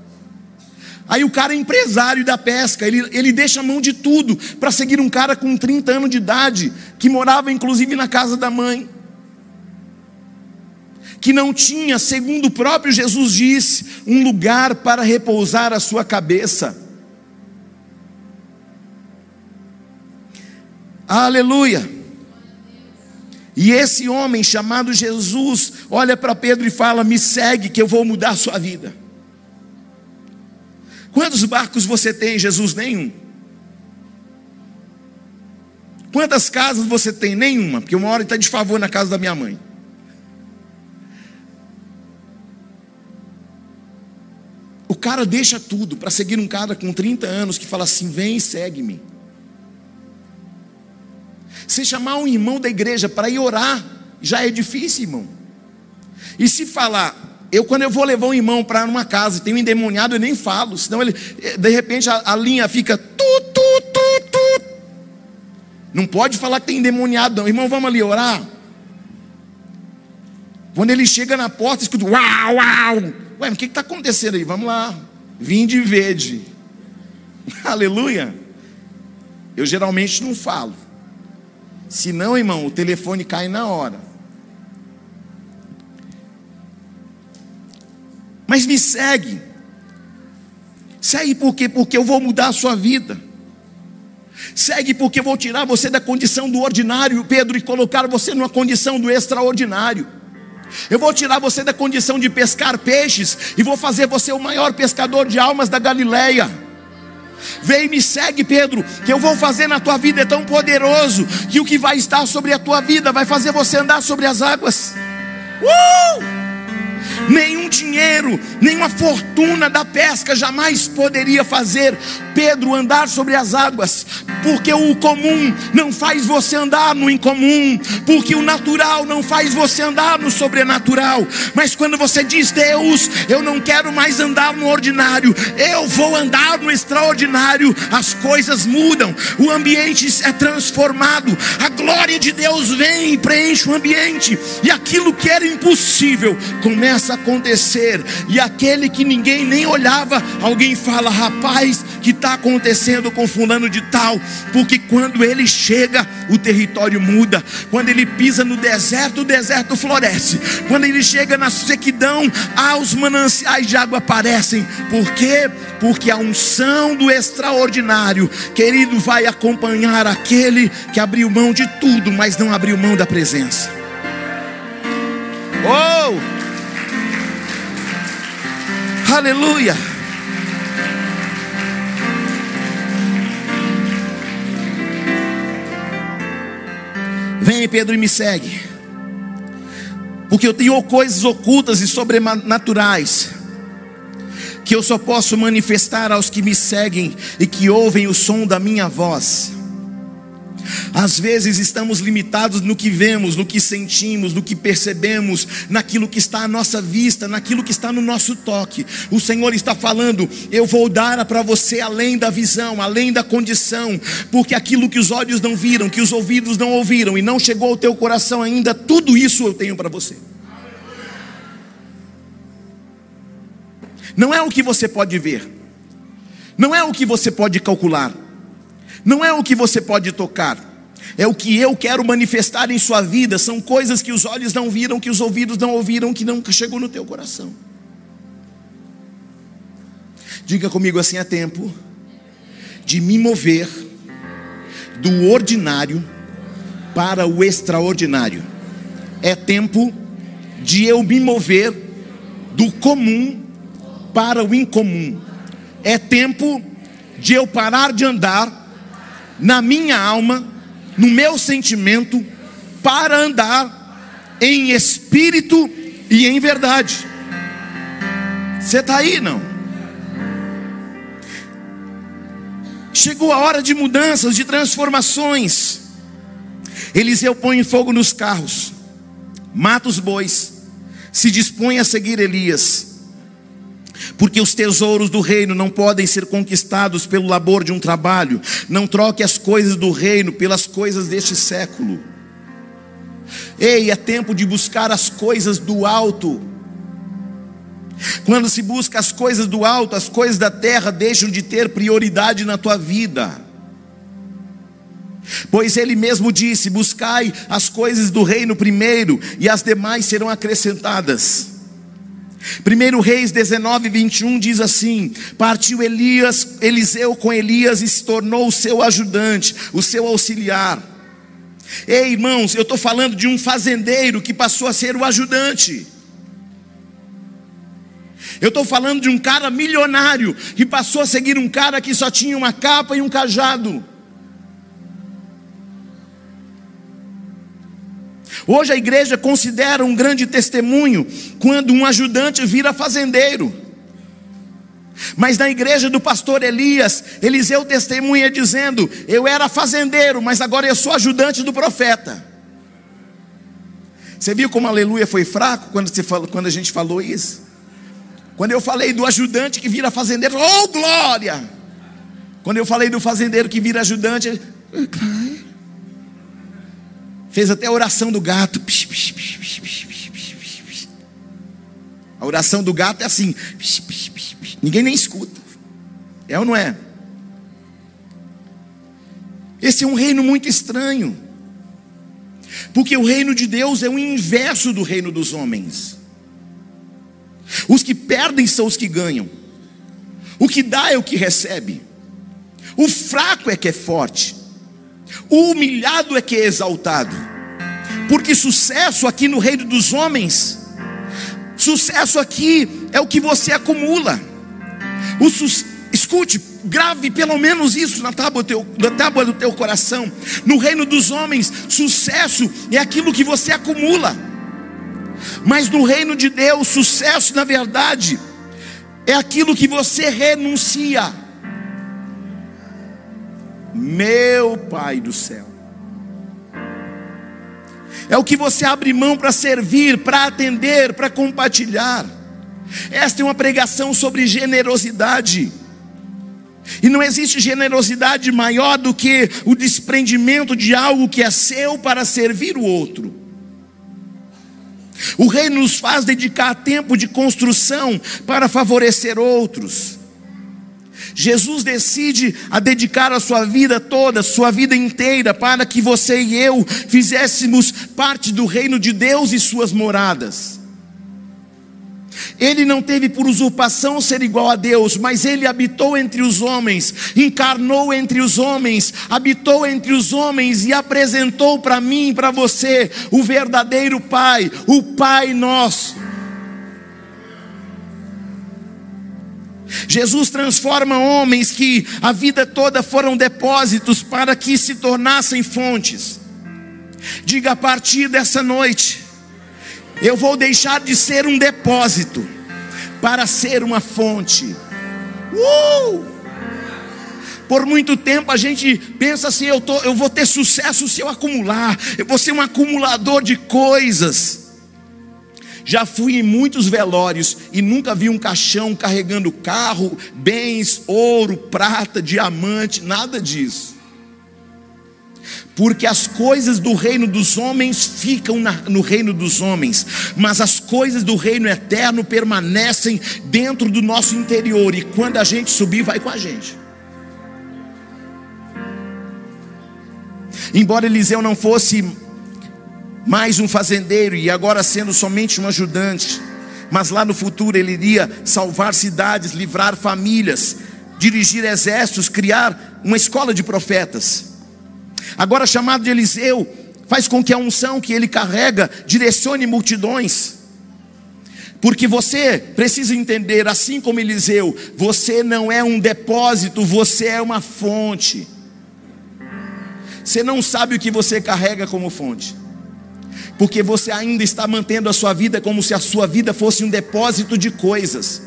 Aí o cara é empresário da pesca, ele, ele deixa a mão de tudo para seguir um cara com 30 anos de idade, que morava inclusive na casa da mãe, que não tinha, segundo o próprio Jesus disse, um lugar para repousar a sua cabeça. Aleluia. E esse homem chamado Jesus olha para Pedro e fala: Me segue, que eu vou mudar a sua vida. Quantos barcos você tem, Jesus? Nenhum. Quantas casas você tem? Nenhuma, porque uma hora está de favor na casa da minha mãe. O cara deixa tudo para seguir um cara com 30 anos que fala assim: vem e segue-me. Se chamar um irmão da igreja para ir orar, já é difícil, irmão. E se falar, eu, quando eu vou levar um irmão para uma casa e tem um endemoniado, eu nem falo, senão ele, de repente a, a linha fica tu, tu, tu, tu. Não pode falar que tem endemoniado, não. Irmão, vamos ali orar. Quando ele chega na porta, escuta uau, uau. Ué, o que está acontecendo aí? Vamos lá. Vim de verde. Aleluia. Eu geralmente não falo. Se não, irmão, o telefone cai na hora. Mas me segue. Segue por quê? Porque eu vou mudar a sua vida. Segue porque eu vou tirar você da condição do ordinário, Pedro, e colocar você numa condição do extraordinário. Eu vou tirar você da condição de pescar peixes e vou fazer você o maior pescador de almas da Galileia. Vem e me segue, Pedro, que eu vou fazer na tua vida é tão poderoso que o que vai estar sobre a tua vida vai fazer você andar sobre as águas. Uh! Nenhum dinheiro, nenhuma fortuna da pesca jamais poderia fazer Pedro andar sobre as águas, porque o comum não faz você andar no incomum, porque o natural não faz você andar no sobrenatural. Mas quando você diz, Deus, eu não quero mais andar no ordinário, eu vou andar no extraordinário, as coisas mudam, o ambiente é transformado, a glória de Deus vem e preenche o ambiente, e aquilo que era impossível começa a acontecer, e aquele que ninguém nem olhava, alguém fala, rapaz, que está acontecendo com fulano de tal, porque quando ele chega, o território muda, quando ele pisa no deserto, o deserto floresce, quando ele chega na sequidão, aos mananciais de água aparecem, por quê? Porque a unção do extraordinário, querido, vai acompanhar aquele que abriu mão de tudo, mas não abriu mão da presença. Oh! Aleluia. Vem, Pedro, e me segue. Porque eu tenho coisas ocultas e sobrenaturais que eu só posso manifestar aos que me seguem e que ouvem o som da minha voz. Às vezes estamos limitados no que vemos, no que sentimos, no que percebemos, naquilo que está à nossa vista, naquilo que está no nosso toque. O Senhor está falando: eu vou dar para você além da visão, além da condição, porque aquilo que os olhos não viram, que os ouvidos não ouviram e não chegou ao teu coração ainda, tudo isso eu tenho para você. Não é o que você pode ver, não é o que você pode calcular, não é o que você pode tocar é o que eu quero manifestar em sua vida, são coisas que os olhos não viram, que os ouvidos não ouviram, que não chegou no teu coração. Diga comigo assim: é tempo de me mover do ordinário para o extraordinário. É tempo de eu me mover do comum para o incomum. É tempo de eu parar de andar na minha alma no meu sentimento para andar em espírito e em verdade. Você está aí, não? Chegou a hora de mudanças, de transformações. Eliseu põe fogo nos carros, mata os bois, se dispõe a seguir Elias porque os tesouros do reino não podem ser conquistados pelo labor de um trabalho. Não troque as coisas do reino pelas coisas deste século. Ei, é tempo de buscar as coisas do alto. Quando se busca as coisas do alto, as coisas da terra deixam de ter prioridade na tua vida. Pois ele mesmo disse: Buscai as coisas do reino primeiro, e as demais serão acrescentadas. 1 Reis 19, 21 diz assim: Partiu Elias, Eliseu com Elias e se tornou o seu ajudante, o seu auxiliar. Ei, irmãos, eu estou falando de um fazendeiro que passou a ser o ajudante. Eu estou falando de um cara milionário que passou a seguir um cara que só tinha uma capa e um cajado. Hoje a igreja considera um grande testemunho quando um ajudante vira fazendeiro. Mas na igreja do pastor Elias, Eliseu testemunha dizendo: Eu era fazendeiro, mas agora eu sou ajudante do profeta. Você viu como aleluia foi fraco quando, você falou, quando a gente falou isso? Quando eu falei do ajudante que vira fazendeiro, oh glória! Quando eu falei do fazendeiro que vira ajudante, Fez até a oração do gato. A oração do gato é assim. Ninguém nem escuta. É ou não é? Esse é um reino muito estranho. Porque o reino de Deus é o inverso do reino dos homens. Os que perdem são os que ganham. O que dá é o que recebe. O fraco é que é forte. O humilhado é que é exaltado. Porque sucesso aqui no reino dos homens, sucesso aqui é o que você acumula. O su... Escute, grave pelo menos isso na tábua, teu, na tábua do teu coração. No reino dos homens, sucesso é aquilo que você acumula. Mas no reino de Deus, sucesso, na verdade, é aquilo que você renuncia. Meu Pai do céu. É o que você abre mão para servir, para atender, para compartilhar. Esta é uma pregação sobre generosidade. E não existe generosidade maior do que o desprendimento de algo que é seu para servir o outro. O reino nos faz dedicar tempo de construção para favorecer outros. Jesus decide a dedicar a sua vida toda, sua vida inteira, para que você e eu fizéssemos parte do reino de Deus e suas moradas. Ele não teve por usurpação ser igual a Deus, mas ele habitou entre os homens, encarnou entre os homens, habitou entre os homens e apresentou para mim e para você o verdadeiro Pai, o Pai nosso. Jesus transforma homens que a vida toda foram depósitos para que se tornassem fontes. Diga a partir dessa noite, eu vou deixar de ser um depósito para ser uma fonte. Uh! Por muito tempo a gente pensa assim: eu, tô, eu vou ter sucesso se eu acumular, eu vou ser um acumulador de coisas. Já fui em muitos velórios e nunca vi um caixão carregando carro, bens, ouro, prata, diamante, nada disso. Porque as coisas do reino dos homens ficam na, no reino dos homens, mas as coisas do reino eterno permanecem dentro do nosso interior, e quando a gente subir, vai com a gente. Embora Eliseu não fosse mais um fazendeiro e agora sendo somente um ajudante. Mas lá no futuro ele iria salvar cidades, livrar famílias, dirigir exércitos, criar uma escola de profetas. Agora, chamado de Eliseu, faz com que a unção que ele carrega direcione multidões. Porque você precisa entender, assim como Eliseu, você não é um depósito, você é uma fonte. Você não sabe o que você carrega como fonte porque você ainda está mantendo a sua vida como se a sua vida fosse um depósito de coisas,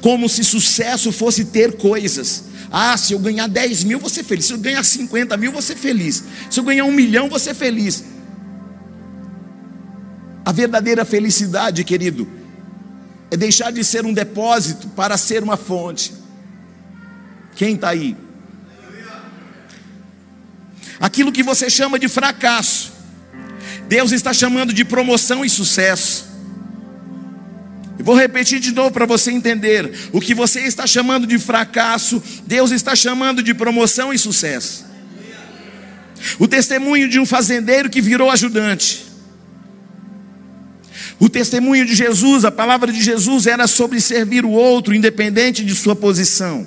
como se sucesso fosse ter coisas. Ah, se eu ganhar 10 mil, vou ser feliz. Se eu ganhar 50 mil, vou ser feliz. Se eu ganhar um milhão, vou ser feliz. A verdadeira felicidade, querido, é deixar de ser um depósito para ser uma fonte. Quem está aí? Aquilo que você chama de fracasso Deus está chamando de promoção e sucesso. Eu vou repetir de novo para você entender. O que você está chamando de fracasso, Deus está chamando de promoção e sucesso. O testemunho de um fazendeiro que virou ajudante. O testemunho de Jesus, a palavra de Jesus era sobre servir o outro, independente de sua posição.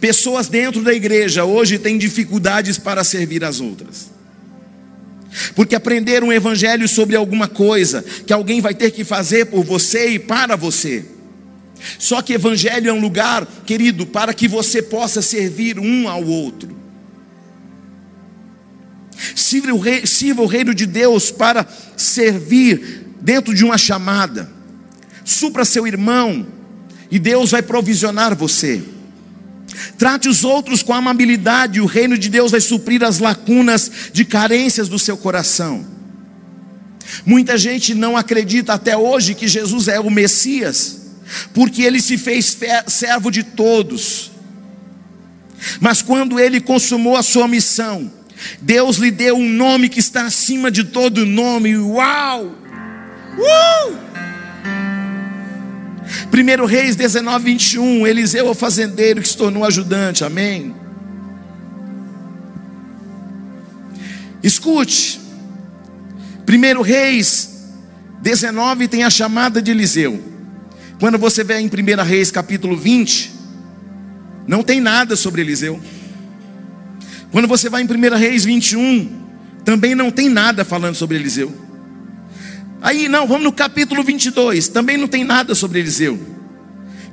Pessoas dentro da igreja hoje têm dificuldades para servir as outras. Porque aprender um evangelho sobre alguma coisa que alguém vai ter que fazer por você e para você. Só que evangelho é um lugar, querido, para que você possa servir um ao outro. Sirva o, rei, sirva o reino de Deus para servir dentro de uma chamada. Supra seu irmão e Deus vai provisionar você. Trate os outros com amabilidade, o reino de Deus vai suprir as lacunas de carências do seu coração. Muita gente não acredita até hoje que Jesus é o Messias, porque ele se fez servo de todos. Mas quando ele consumou a sua missão, Deus lhe deu um nome que está acima de todo nome. Uau! Uh! 1 Reis 19, 21, Eliseu é o fazendeiro que se tornou ajudante, amém? Escute, 1 Reis 19 tem a chamada de Eliseu. Quando você vê em 1 Reis capítulo 20, não tem nada sobre Eliseu. Quando você vai em 1 Reis 21, também não tem nada falando sobre Eliseu. Aí, não, vamos no capítulo 22, também não tem nada sobre Eliseu.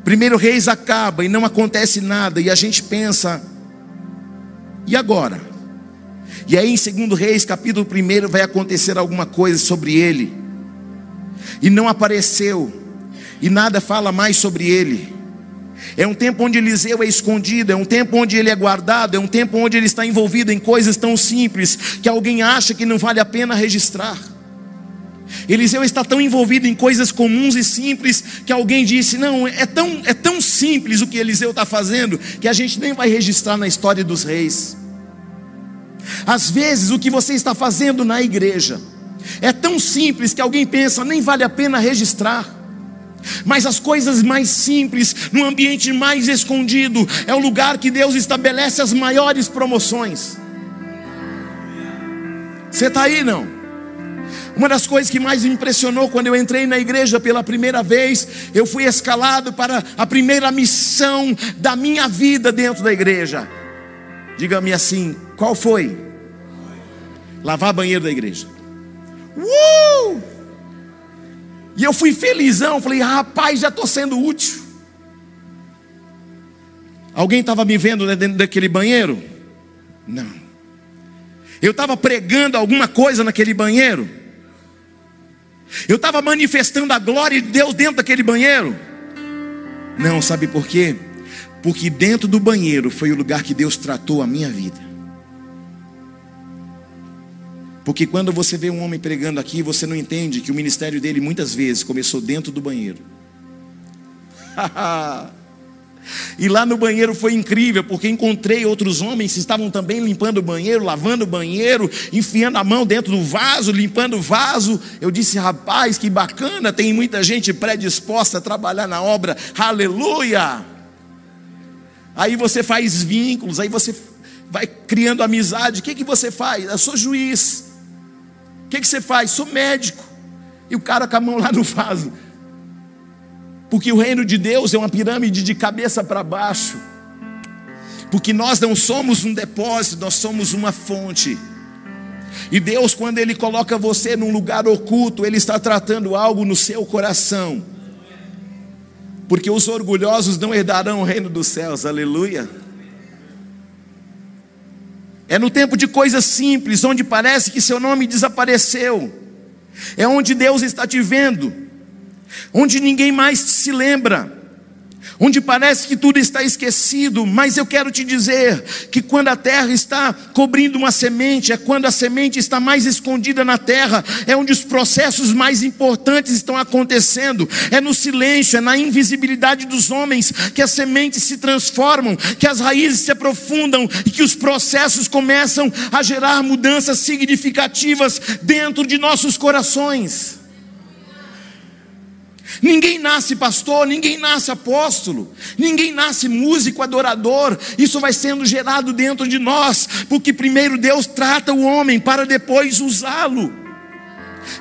Primeiro Reis acaba e não acontece nada, e a gente pensa, e agora? E aí em Segundo Reis, capítulo 1, vai acontecer alguma coisa sobre ele. E não apareceu, e nada fala mais sobre ele. É um tempo onde Eliseu é escondido, é um tempo onde ele é guardado, é um tempo onde ele está envolvido em coisas tão simples que alguém acha que não vale a pena registrar. Eliseu está tão envolvido em coisas comuns e simples que alguém disse: Não, é tão, é tão simples o que Eliseu está fazendo que a gente nem vai registrar na história dos reis. Às vezes, o que você está fazendo na igreja é tão simples que alguém pensa: nem vale a pena registrar. Mas as coisas mais simples, no ambiente mais escondido, é o lugar que Deus estabelece as maiores promoções. Você está aí, não? Uma das coisas que mais me impressionou quando eu entrei na igreja pela primeira vez, eu fui escalado para a primeira missão da minha vida dentro da igreja. Diga-me assim, qual foi? Lavar banheiro da igreja. Uh! E eu fui felizão, falei, rapaz, já estou sendo útil. Alguém estava me vendo dentro daquele banheiro? Não. Eu estava pregando alguma coisa naquele banheiro? Eu estava manifestando a glória de Deus dentro daquele banheiro? Não, sabe por quê? Porque dentro do banheiro foi o lugar que Deus tratou a minha vida. Porque quando você vê um homem pregando aqui, você não entende que o ministério dele muitas vezes começou dentro do banheiro. E lá no banheiro foi incrível, porque encontrei outros homens que estavam também limpando o banheiro, lavando o banheiro, enfiando a mão dentro do vaso, limpando o vaso. Eu disse, rapaz, que bacana, tem muita gente predisposta a trabalhar na obra, aleluia. Aí você faz vínculos, aí você vai criando amizade. O que, que você faz? Eu sou juiz. O que, que você faz? Sou médico. E o cara com a mão lá no vaso. Porque o reino de Deus é uma pirâmide de cabeça para baixo. Porque nós não somos um depósito, nós somos uma fonte. E Deus, quando Ele coloca você num lugar oculto, Ele está tratando algo no seu coração. Porque os orgulhosos não herdarão o reino dos céus, aleluia. É no tempo de coisas simples, onde parece que seu nome desapareceu. É onde Deus está te vendo onde ninguém mais se lembra, onde parece que tudo está esquecido, mas eu quero te dizer que quando a terra está cobrindo uma semente, é quando a semente está mais escondida na terra, é onde os processos mais importantes estão acontecendo, é no silêncio, é na invisibilidade dos homens que as sementes se transformam, que as raízes se aprofundam e que os processos começam a gerar mudanças significativas dentro de nossos corações. Ninguém nasce pastor, ninguém nasce apóstolo, ninguém nasce músico, adorador. Isso vai sendo gerado dentro de nós, porque primeiro Deus trata o homem para depois usá-lo.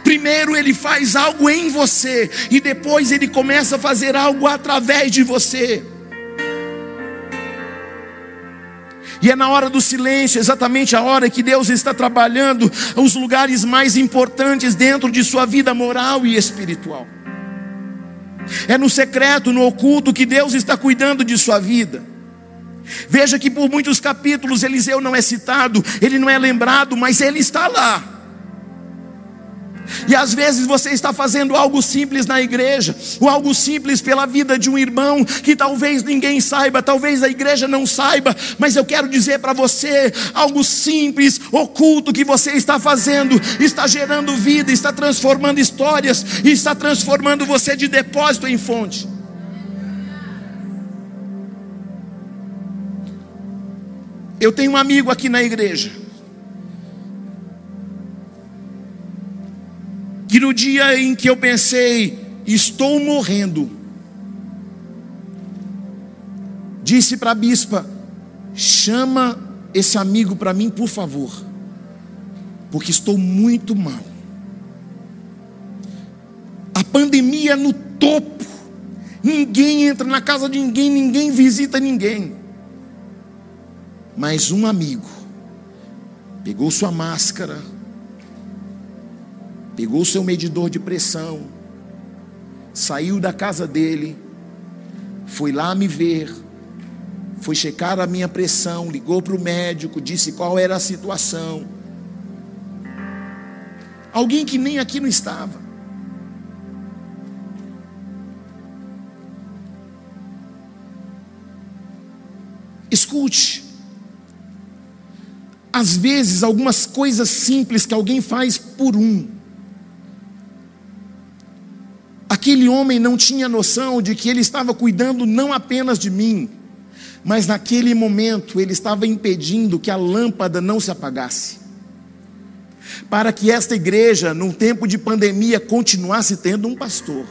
Primeiro ele faz algo em você e depois ele começa a fazer algo através de você. E é na hora do silêncio, exatamente a hora que Deus está trabalhando os lugares mais importantes dentro de sua vida moral e espiritual. É no secreto, no oculto, que Deus está cuidando de sua vida. Veja que por muitos capítulos Eliseu não é citado, ele não é lembrado, mas ele está lá. E às vezes você está fazendo algo simples na igreja, ou algo simples pela vida de um irmão que talvez ninguém saiba, talvez a igreja não saiba, mas eu quero dizer para você: algo simples, oculto que você está fazendo, está gerando vida, está transformando histórias, está transformando você de depósito em fonte. Eu tenho um amigo aqui na igreja que no dia em que eu pensei, estou morrendo, disse para a bispa: chama esse amigo para mim, por favor, porque estou muito mal. A pandemia no topo, ninguém entra na casa de ninguém, ninguém visita ninguém. Mas um amigo pegou sua máscara, pegou o seu medidor de pressão, saiu da casa dele, foi lá me ver, foi checar a minha pressão, ligou para o médico, disse qual era a situação. Alguém que nem aqui não estava. Escute. Às vezes, algumas coisas simples que alguém faz por um. Aquele homem não tinha noção de que ele estava cuidando não apenas de mim, mas naquele momento ele estava impedindo que a lâmpada não se apagasse. Para que esta igreja, num tempo de pandemia, continuasse tendo um pastor.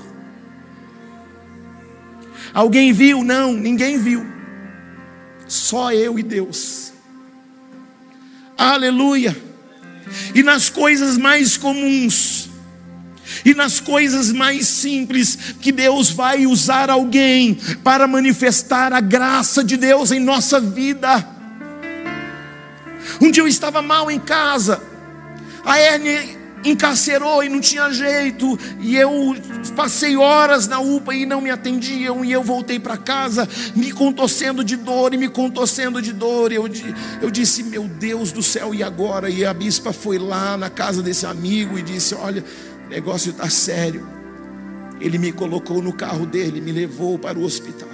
Alguém viu? Não, ninguém viu. Só eu e Deus. Aleluia. E nas coisas mais comuns, e nas coisas mais simples, que Deus vai usar alguém para manifestar a graça de Deus em nossa vida. Um dia eu estava mal em casa, a Erne encarcerou e não tinha jeito, e eu passei horas na UPA e não me atendiam, e eu voltei para casa, me contorcendo de dor e me contorcendo de dor. Eu, eu disse, meu Deus do céu, e agora? E a bispa foi lá na casa desse amigo e disse: Olha, o negócio está sério. Ele me colocou no carro dele, me levou para o hospital.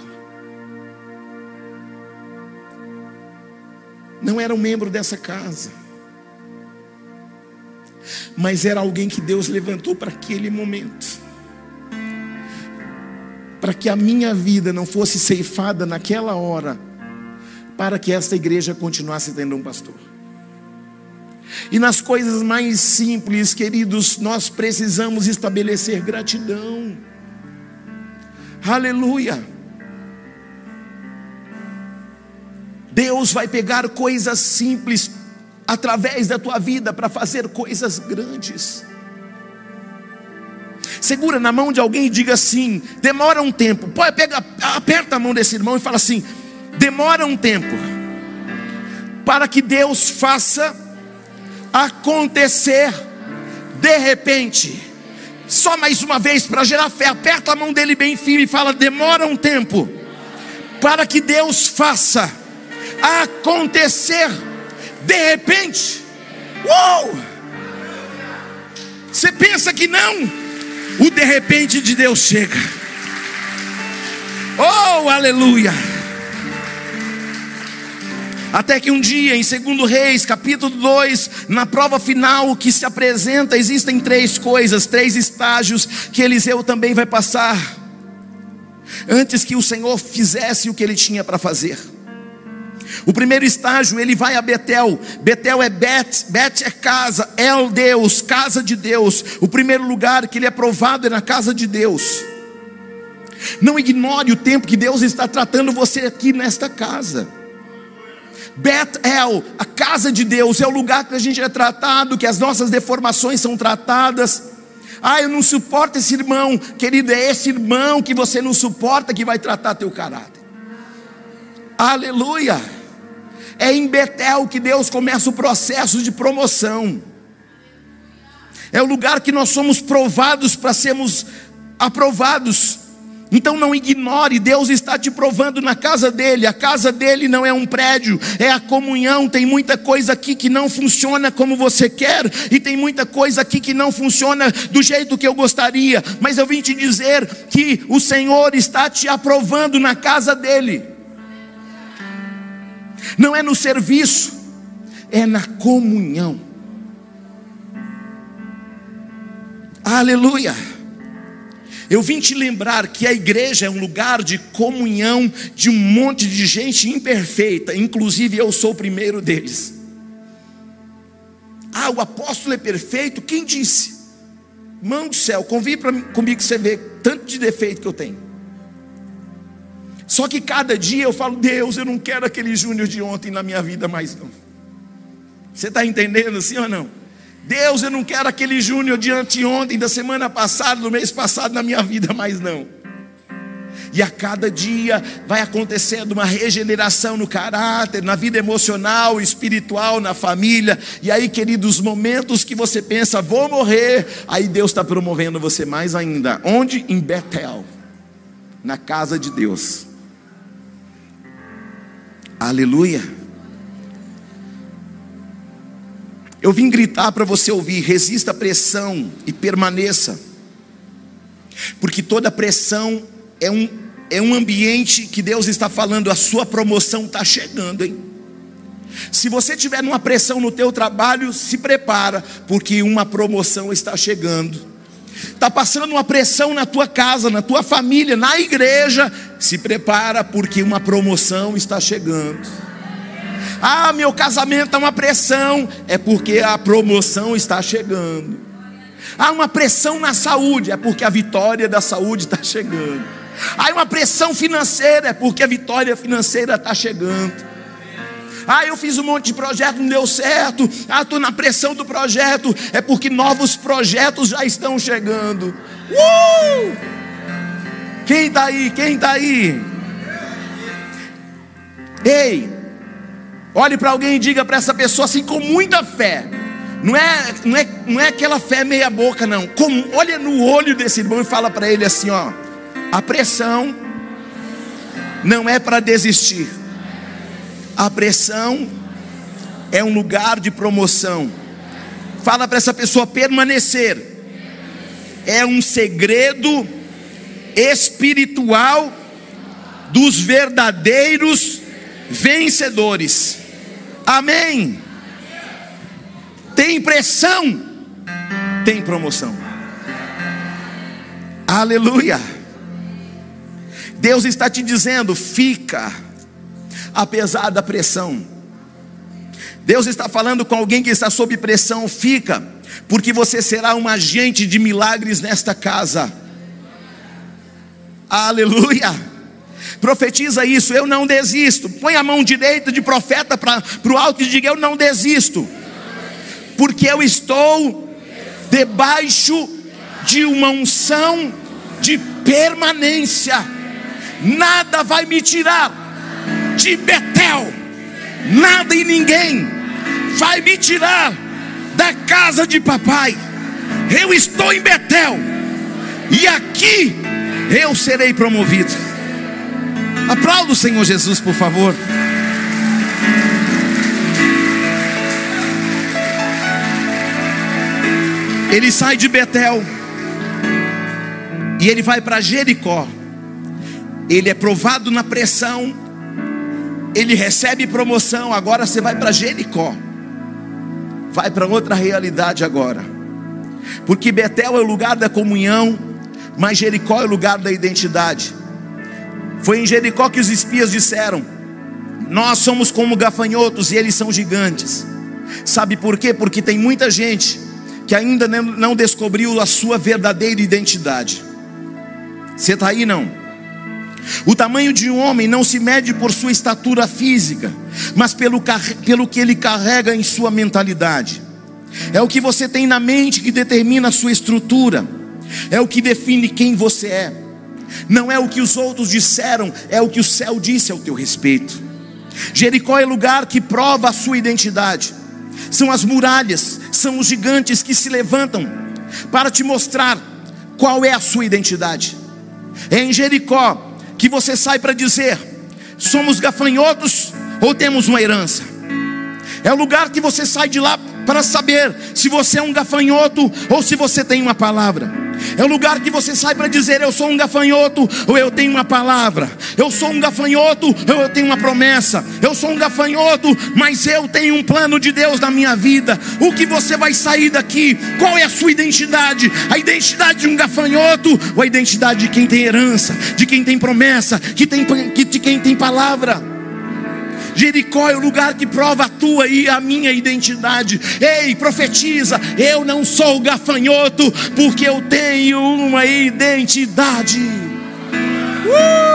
Não era um membro dessa casa mas era alguém que Deus levantou para aquele momento. Para que a minha vida não fosse ceifada naquela hora, para que esta igreja continuasse tendo um pastor. E nas coisas mais simples, queridos, nós precisamos estabelecer gratidão. Aleluia. Deus vai pegar coisas simples através da tua vida para fazer coisas grandes. Segura na mão de alguém e diga assim: demora um tempo. Pode pega, aperta a mão desse irmão e fala assim: demora um tempo para que Deus faça acontecer de repente. Só mais uma vez para gerar fé. Aperta a mão dele bem firme e fala: demora um tempo para que Deus faça acontecer de repente, uou! Você pensa que não? O de repente de Deus chega. Oh, aleluia! Até que um dia, em 2 Reis, capítulo 2, na prova final que se apresenta, existem três coisas, três estágios que Eliseu também vai passar, antes que o Senhor fizesse o que ele tinha para fazer. O primeiro estágio, ele vai a Betel. Betel é Bet, Bet é casa, El Deus, casa de Deus. O primeiro lugar que ele é provado é na casa de Deus. Não ignore o tempo que Deus está tratando você aqui nesta casa. Betel, a casa de Deus, é o lugar que a gente é tratado, que as nossas deformações são tratadas. Ah, eu não suporto esse irmão, querido, é esse irmão que você não suporta que vai tratar teu caráter. Aleluia. É em Betel que Deus começa o processo de promoção. É o lugar que nós somos provados para sermos aprovados. Então não ignore, Deus está te provando na casa dele. A casa dele não é um prédio, é a comunhão. Tem muita coisa aqui que não funciona como você quer, e tem muita coisa aqui que não funciona do jeito que eu gostaria. Mas eu vim te dizer que o Senhor está te aprovando na casa dele não é no serviço, é na comunhão. Aleluia. Eu vim te lembrar que a igreja é um lugar de comunhão de um monte de gente imperfeita, inclusive eu sou o primeiro deles. Ah, o apóstolo é perfeito? Quem disse? Mão do céu, convive para comigo que você vê tanto de defeito que eu tenho. Só que cada dia eu falo, Deus, eu não quero aquele Júnior de ontem na minha vida mais não. Você está entendendo sim ou não? Deus, eu não quero aquele Júnior de anteontem, da semana passada, do mês passado na minha vida mais não. E a cada dia vai acontecendo uma regeneração no caráter, na vida emocional, espiritual, na família. E aí, queridos, momentos que você pensa, vou morrer, aí Deus está promovendo você mais ainda. Onde? Em Betel, na casa de Deus. Aleluia. Eu vim gritar para você ouvir: resista à pressão e permaneça, porque toda pressão é um, é um ambiente que Deus está falando, a sua promoção está chegando, hein? Se você tiver numa pressão no teu trabalho, se prepara, porque uma promoção está chegando. Está passando uma pressão na tua casa, na tua família, na igreja, se prepara, porque uma promoção está chegando. Ah, meu casamento é uma pressão, é porque a promoção está chegando. Há uma pressão na saúde, é porque a vitória da saúde está chegando. Há uma pressão financeira, é porque a vitória financeira está chegando. Ah, eu fiz um monte de projeto, não deu certo. Ah, estou na pressão do projeto. É porque novos projetos já estão chegando. Uh! Quem está aí? Quem está aí? Ei, olhe para alguém e diga para essa pessoa assim com muita fé. Não é, não é, não é aquela fé meia boca, não. Olha no olho desse irmão e fala para ele assim, ó. A pressão não é para desistir. A pressão é um lugar de promoção. Fala para essa pessoa permanecer. É um segredo espiritual dos verdadeiros vencedores. Amém. Tem pressão, tem promoção. Aleluia. Deus está te dizendo: fica apesar da pressão. Deus está falando com alguém que está sob pressão, fica, porque você será um agente de milagres nesta casa. Aleluia. Profetiza isso, eu não desisto. Põe a mão direita de profeta para o alto e diga: Eu não desisto, porque eu estou debaixo de uma unção de permanência. Nada vai me tirar de Betel, nada e ninguém vai me tirar da casa de papai. Eu estou em Betel, e aqui eu serei promovido. Aplauda o Senhor Jesus, por favor. Ele sai de Betel e ele vai para Jericó. Ele é provado na pressão, ele recebe promoção, agora você vai para Jericó. Vai para outra realidade agora. Porque Betel é o lugar da comunhão, mas Jericó é o lugar da identidade. Foi em Jericó que os espias disseram: Nós somos como gafanhotos e eles são gigantes. Sabe por quê? Porque tem muita gente que ainda não descobriu a sua verdadeira identidade. Você está aí não? O tamanho de um homem não se mede por sua estatura física, mas pelo, pelo que ele carrega em sua mentalidade. É o que você tem na mente que determina a sua estrutura, é o que define quem você é. Não é o que os outros disseram, é o que o céu disse ao teu respeito. Jericó é lugar que prova a sua identidade. São as muralhas, são os gigantes que se levantam para te mostrar qual é a sua identidade. É em Jericó que você sai para dizer: somos gafanhotos ou temos uma herança. É o lugar que você sai de lá para saber se você é um gafanhoto ou se você tem uma palavra. É o lugar que você sai para dizer: Eu sou um gafanhoto ou eu tenho uma palavra. Eu sou um gafanhoto ou eu tenho uma promessa. Eu sou um gafanhoto, mas eu tenho um plano de Deus na minha vida. O que você vai sair daqui? Qual é a sua identidade? A identidade de um gafanhoto ou a identidade de quem tem herança, de quem tem promessa, de quem tem palavra? Jericó é o lugar que prova a tua e a minha identidade. Ei, profetiza: eu não sou gafanhoto, porque eu tenho uma identidade. Uh!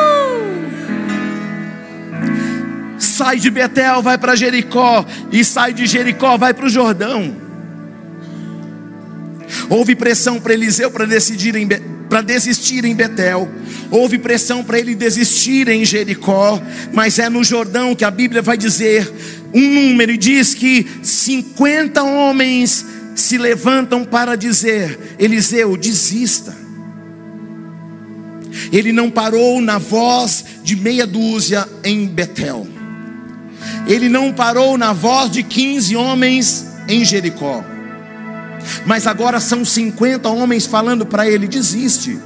Sai de Betel, vai para Jericó, e sai de Jericó, vai para o Jordão. Houve pressão para Eliseu para decidir em para desistir em Betel. Houve pressão para ele desistir em Jericó, mas é no Jordão que a Bíblia vai dizer um número e diz que 50 homens se levantam para dizer: Eliseu, desista. Ele não parou na voz de meia dúzia em Betel. Ele não parou na voz de 15 homens em Jericó. Mas agora são 50 homens falando para ele: desiste.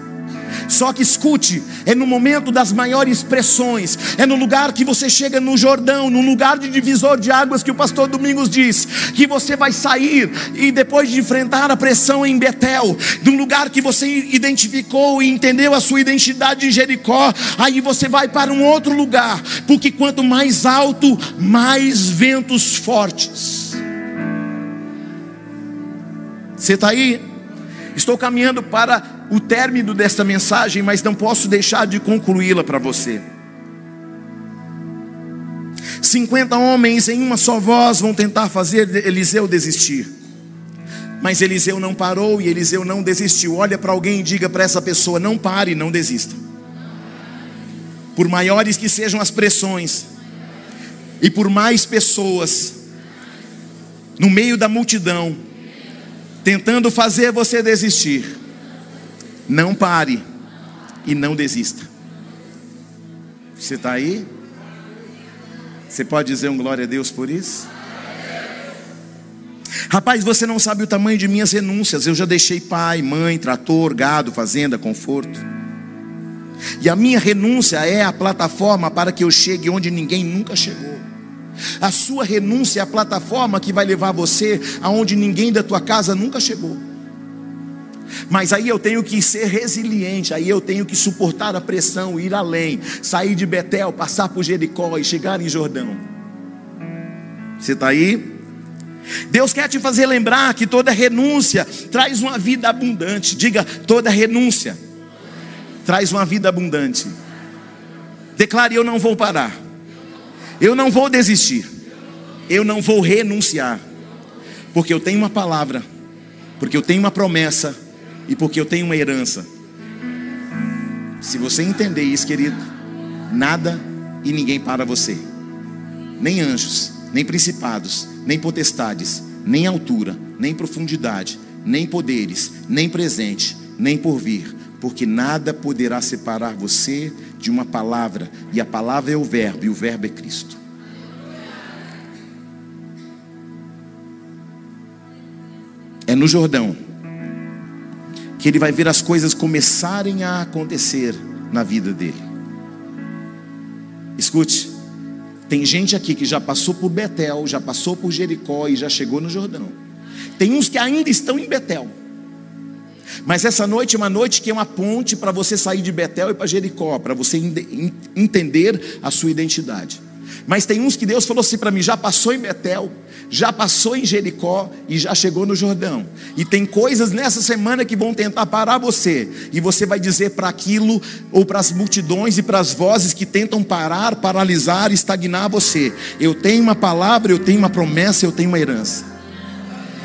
Só que escute, é no momento das maiores pressões, é no lugar que você chega no Jordão, no lugar de divisor de águas que o pastor Domingos diz, que você vai sair e depois de enfrentar a pressão em Betel, no lugar que você identificou e entendeu a sua identidade em Jericó, aí você vai para um outro lugar, porque quanto mais alto, mais ventos fortes. Você está aí? Estou caminhando para o término desta mensagem, mas não posso deixar de concluí-la para você. 50 homens em uma só voz vão tentar fazer Eliseu desistir. Mas Eliseu não parou e Eliseu não desistiu. Olha para alguém e diga para essa pessoa: não pare, não desista. Por maiores que sejam as pressões, e por mais pessoas no meio da multidão, tentando fazer você desistir, não pare e não desista. Você está aí? Você pode dizer um glória a Deus por isso? Rapaz, você não sabe o tamanho de minhas renúncias. Eu já deixei pai, mãe, trator, gado, fazenda, conforto. E a minha renúncia é a plataforma para que eu chegue onde ninguém nunca chegou. A sua renúncia é a plataforma que vai levar você aonde ninguém da tua casa nunca chegou. Mas aí eu tenho que ser resiliente, aí eu tenho que suportar a pressão, ir além, sair de Betel, passar por Jericó e chegar em Jordão. Você está aí? Deus quer te fazer lembrar que toda renúncia traz uma vida abundante. Diga, toda renúncia traz uma vida abundante. Declare: Eu não vou parar. Eu não vou desistir. Eu não vou renunciar. Porque eu tenho uma palavra, porque eu tenho uma promessa e porque eu tenho uma herança. Se você entender isso, querido, nada e ninguém para você. Nem anjos, nem principados, nem potestades, nem altura, nem profundidade, nem poderes, nem presente, nem porvir, porque nada poderá separar você de uma palavra, e a palavra é o Verbo, e o Verbo é Cristo. É no Jordão que ele vai ver as coisas começarem a acontecer na vida dele. Escute, tem gente aqui que já passou por Betel, já passou por Jericó e já chegou no Jordão. Tem uns que ainda estão em Betel. Mas essa noite é uma noite que é uma ponte para você sair de Betel e para Jericó, para você entender a sua identidade. Mas tem uns que Deus falou assim para mim: já passou em Betel, já passou em Jericó e já chegou no Jordão. E tem coisas nessa semana que vão tentar parar você, e você vai dizer para aquilo, ou para as multidões e para as vozes que tentam parar, paralisar, estagnar você: eu tenho uma palavra, eu tenho uma promessa, eu tenho uma herança.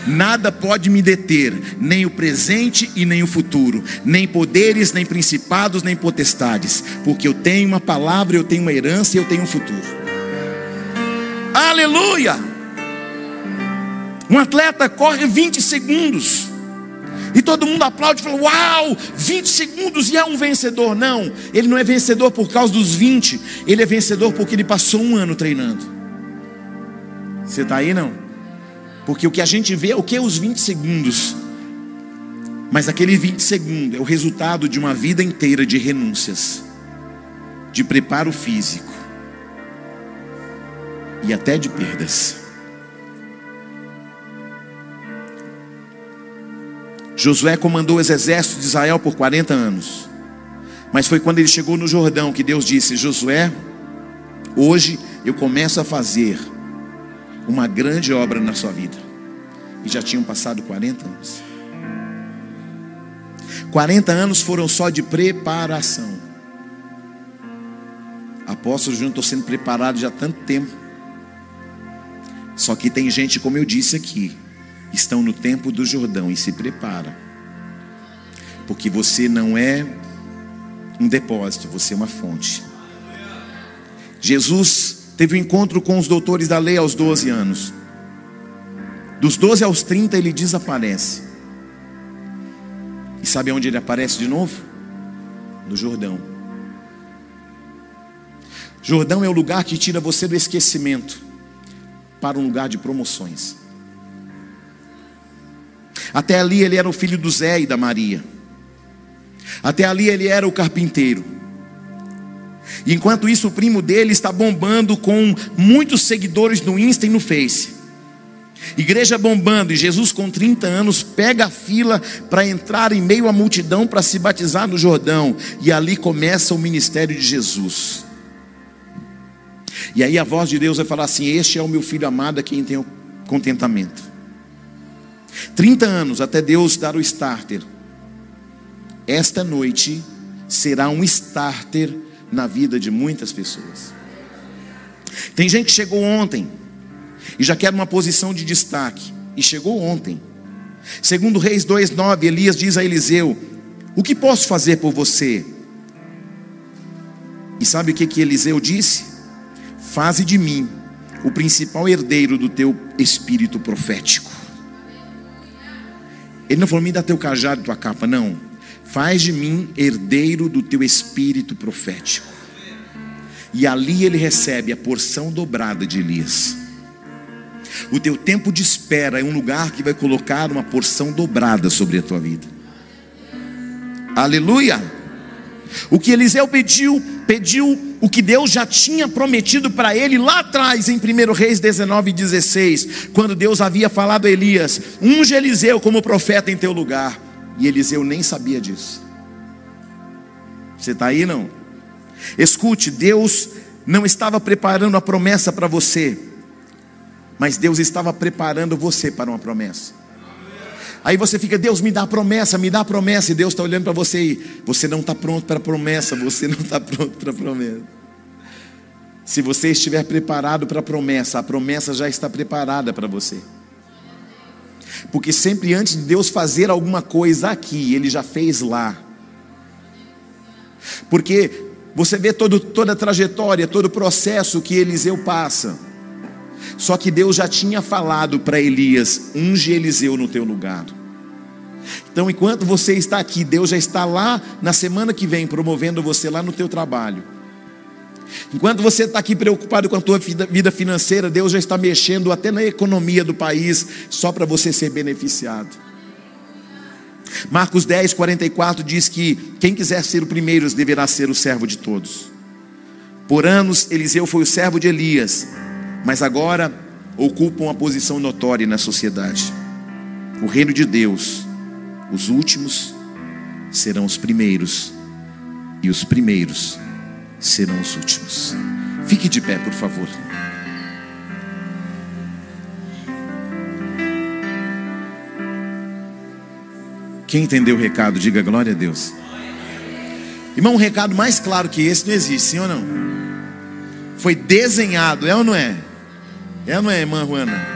Nada pode me deter, nem o presente e nem o futuro, nem poderes, nem principados, nem potestades, porque eu tenho uma palavra, eu tenho uma herança e eu tenho um futuro. Aleluia! Um atleta corre 20 segundos. E todo mundo aplaude e fala: Uau, 20 segundos e é um vencedor. Não, ele não é vencedor por causa dos 20, ele é vencedor porque ele passou um ano treinando. Você está aí não? Porque o que a gente vê é o que? Os 20 segundos. Mas aquele 20 segundos é o resultado de uma vida inteira de renúncias, de preparo físico e até de perdas. Josué comandou os exércitos de Israel por 40 anos. Mas foi quando ele chegou no Jordão que Deus disse: Josué, hoje eu começo a fazer uma grande obra na sua vida. E já tinham passado 40 anos. 40 anos foram só de preparação. Apóstolo Júnior, estou sendo preparado já há tanto tempo. Só que tem gente, como eu disse aqui, estão no tempo do Jordão e se prepara. Porque você não é um depósito, você é uma fonte. Jesus teve um encontro com os doutores da lei aos 12 anos. Dos 12 aos 30 ele desaparece. E sabe onde ele aparece de novo? No Jordão. Jordão é o lugar que tira você do esquecimento para um lugar de promoções. Até ali ele era o filho do Zé e da Maria. Até ali ele era o carpinteiro. Enquanto isso, o primo dele está bombando com muitos seguidores no Insta e no Face. Igreja bombando e Jesus com 30 anos pega a fila para entrar em meio à multidão para se batizar no Jordão. E ali começa o ministério de Jesus. E aí a voz de Deus vai falar assim: Este é o meu filho amado a quem tenho contentamento. 30 anos até Deus dar o starter. Esta noite será um starter na vida de muitas pessoas. Tem gente que chegou ontem e já quer uma posição de destaque e chegou ontem. Segundo Reis 2:9, Elias diz a Eliseu: "O que posso fazer por você?" E sabe o que que Eliseu disse? Faze de mim o principal herdeiro do teu espírito profético. Ele não falou, me dá teu cajado tua capa, não. Faz de mim herdeiro do teu espírito profético. E ali ele recebe a porção dobrada de Elias. O teu tempo de espera é um lugar que vai colocar uma porção dobrada sobre a tua vida. Aleluia! O que Eliseu pediu, pediu o que Deus já tinha prometido para ele lá atrás, em 1 Reis 19, 16, quando Deus havia falado a Elias: unge Eliseu como profeta em teu lugar. E Eliseu nem sabia disso. Você está aí não? Escute, Deus não estava preparando a promessa para você, mas Deus estava preparando você para uma promessa. Aí você fica, Deus me dá a promessa, me dá a promessa, e Deus está olhando para você e você não está pronto para a promessa, você não está pronto para a promessa. Se você estiver preparado para a promessa, a promessa já está preparada para você. Porque sempre antes de Deus fazer alguma coisa aqui, Ele já fez lá. Porque você vê todo, toda a trajetória, todo o processo que Eliseu passa. Só que Deus já tinha falado para Elias: unge Eliseu no teu lugar. Então, enquanto você está aqui, Deus já está lá na semana que vem promovendo você lá no teu trabalho. Enquanto você está aqui preocupado com a tua vida financeira, Deus já está mexendo até na economia do país, só para você ser beneficiado. Marcos 10, 44 diz que quem quiser ser o primeiro deverá ser o servo de todos. Por anos, Eliseu foi o servo de Elias, mas agora ocupa uma posição notória na sociedade. O reino de Deus, os últimos serão os primeiros, e os primeiros serão os últimos. Fique de pé, por favor. Quem entendeu o recado, diga glória a Deus. Irmão, um recado mais claro que esse não existe, sim ou não? Foi desenhado, é ou não é? É ou não é, irmã Juana?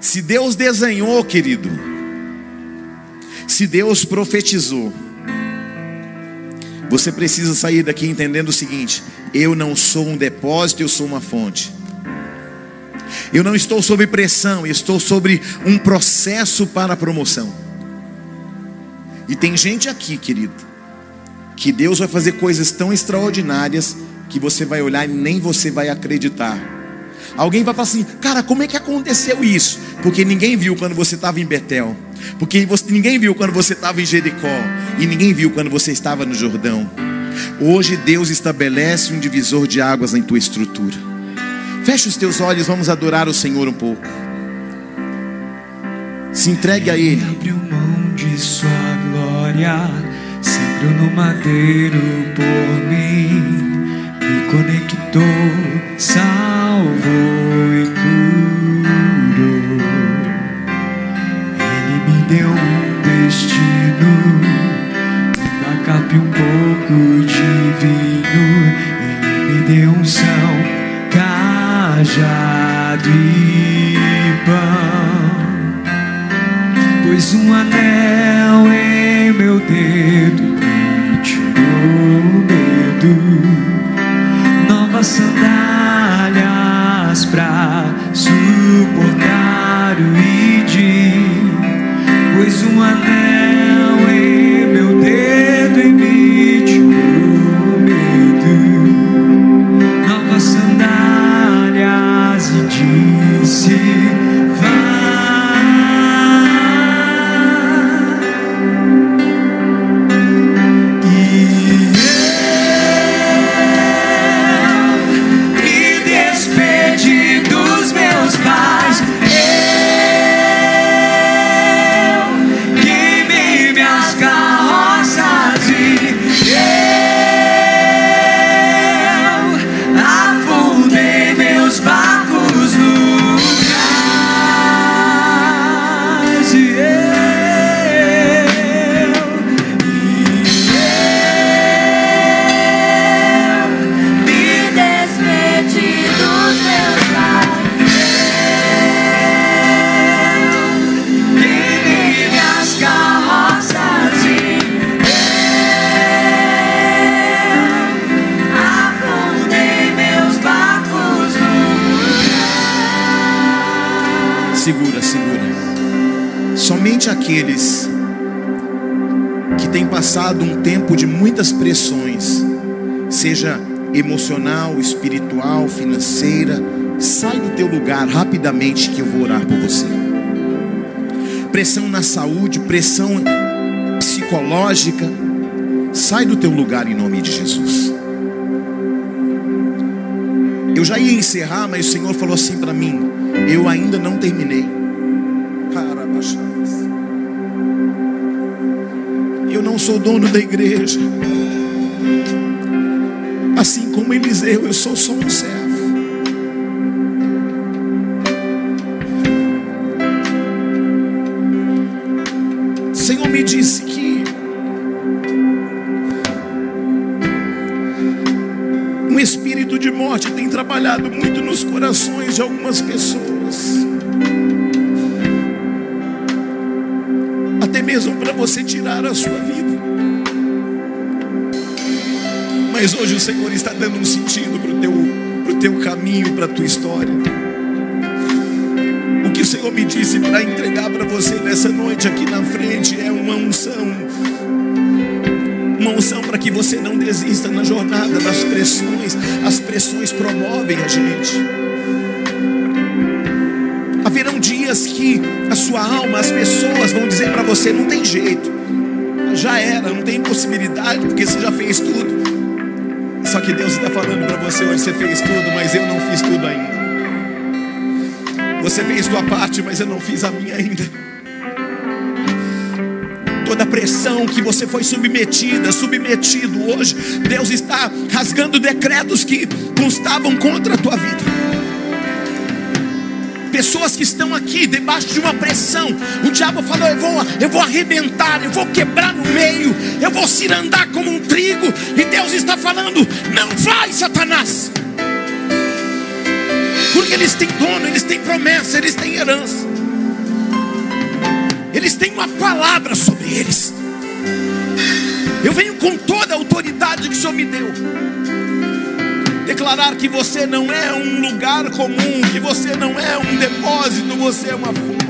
Se Deus desenhou, querido, se Deus profetizou, você precisa sair daqui entendendo o seguinte: eu não sou um depósito, eu sou uma fonte. Eu não estou sob pressão, eu estou sobre um processo para promoção. E tem gente aqui, querido, que Deus vai fazer coisas tão extraordinárias que você vai olhar e nem você vai acreditar. Alguém vai falar assim, cara, como é que aconteceu isso? Porque ninguém viu quando você estava em Betel, porque você, ninguém viu quando você estava em Jericó, e ninguém viu quando você estava no Jordão. Hoje Deus estabelece um divisor de águas em tua estrutura. Feche os teus olhos, vamos adorar o Senhor um pouco. Se entregue a Ele. Abriu mão de sua glória, sempre no madeiro por mim, me conectou, salvou e curou. Ele me deu um destino, uma capa um pouco de vinho. Ele me deu um são, cajado e pão. Pôs um anel em meu dedo e tirou o medo. Pra suportar o ID. Pôs um anel saúde, pressão psicológica, sai do teu lugar em nome de Jesus. Eu já ia encerrar, mas o Senhor falou assim para mim: eu ainda não terminei. Eu não sou dono da igreja. Assim como Eliseu, eu sou só um servo. Hoje o Senhor está dando um sentido para o teu, pro teu caminho, para a tua história. O que o Senhor me disse para entregar para você nessa noite aqui na frente é uma unção. Uma unção para que você não desista na jornada, nas pressões. As pressões promovem a gente. Haverão dias que a sua alma, as pessoas vão dizer para você: não tem jeito, já era, não tem possibilidade, porque você já fez tudo. Só que Deus está falando para você hoje: você fez tudo, mas eu não fiz tudo ainda. Você fez sua parte, mas eu não fiz a minha ainda. Toda pressão que você foi submetida, submetido hoje, Deus está rasgando decretos que constavam contra a tua vida pessoas que estão aqui debaixo de uma pressão. O diabo falou: eu vou, eu vou arrebentar, eu vou quebrar no meio, eu vou cirandar como um trigo. E Deus está falando: não vai, Satanás. Porque eles têm dono, eles têm promessa, eles têm herança. Eles têm uma palavra sobre eles. Eu venho com toda a autoridade que o Senhor me deu declarar que você não é um lugar comum, que você não é um depósito, você é uma fonte.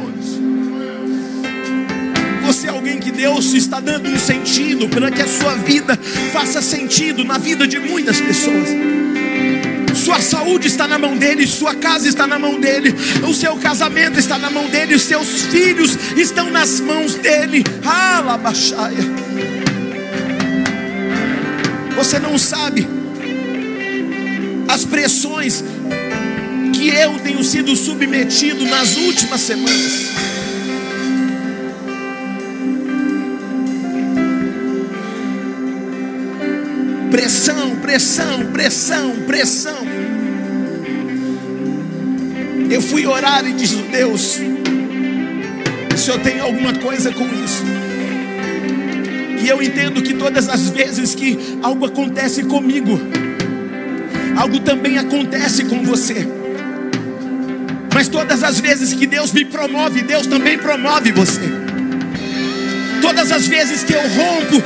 Você é alguém que Deus está dando um sentido para que a sua vida faça sentido na vida de muitas pessoas. Sua saúde está na mão dele, sua casa está na mão dele, o seu casamento está na mão dele, os seus filhos estão nas mãos dele. Alabaxaia. Você não sabe as pressões que eu tenho sido submetido nas últimas semanas. Pressão, pressão, pressão, pressão. Eu fui orar e disse: Deus, o Senhor tem alguma coisa com isso. E eu entendo que todas as vezes que algo acontece comigo, algo também acontece com você. Mas todas as vezes que Deus me promove, Deus também promove você. Todas as vezes que eu rompo,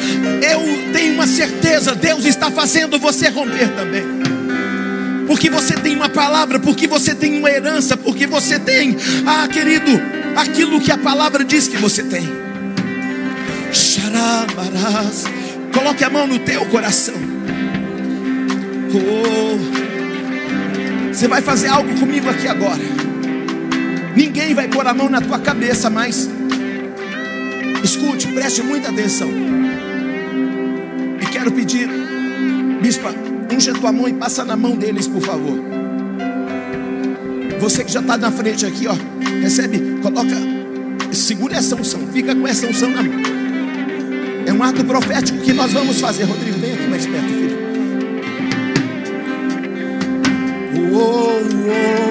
eu tenho uma certeza, Deus está fazendo você romper também. Porque você tem uma palavra, porque você tem uma herança, porque você tem, ah, querido, aquilo que a palavra diz que você tem. Xarabarás. Coloque a mão no teu coração. Oh, você vai fazer algo comigo aqui agora. Ninguém vai pôr a mão na tua cabeça, mas escute, preste muita atenção. E quero pedir, bispa, unge a tua mão e passa na mão deles, por favor. Você que já está na frente aqui, ó, recebe, coloca, segura essa unção, fica com essa unção na mão. É um ato profético que nós vamos fazer. Rodrigo, vem aqui mais perto, filho. Oh, oh.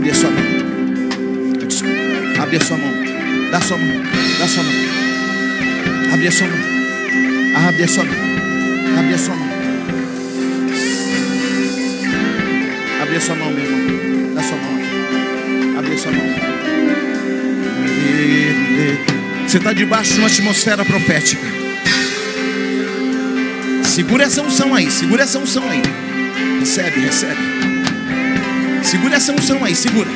Abre a sua mão. Abre a sua mão. Dá sua mão. Dá sua mão. Abre a sua mão. Abre a sua mão. Abre a sua mão. Abre a sua mão, meu irmão. Dá sua mão. Abre a sua mão. Você está debaixo de uma atmosfera profética. Segura essa unção aí, segura essa unção aí. Recebe, recebe. Segura essa unção aí, segura.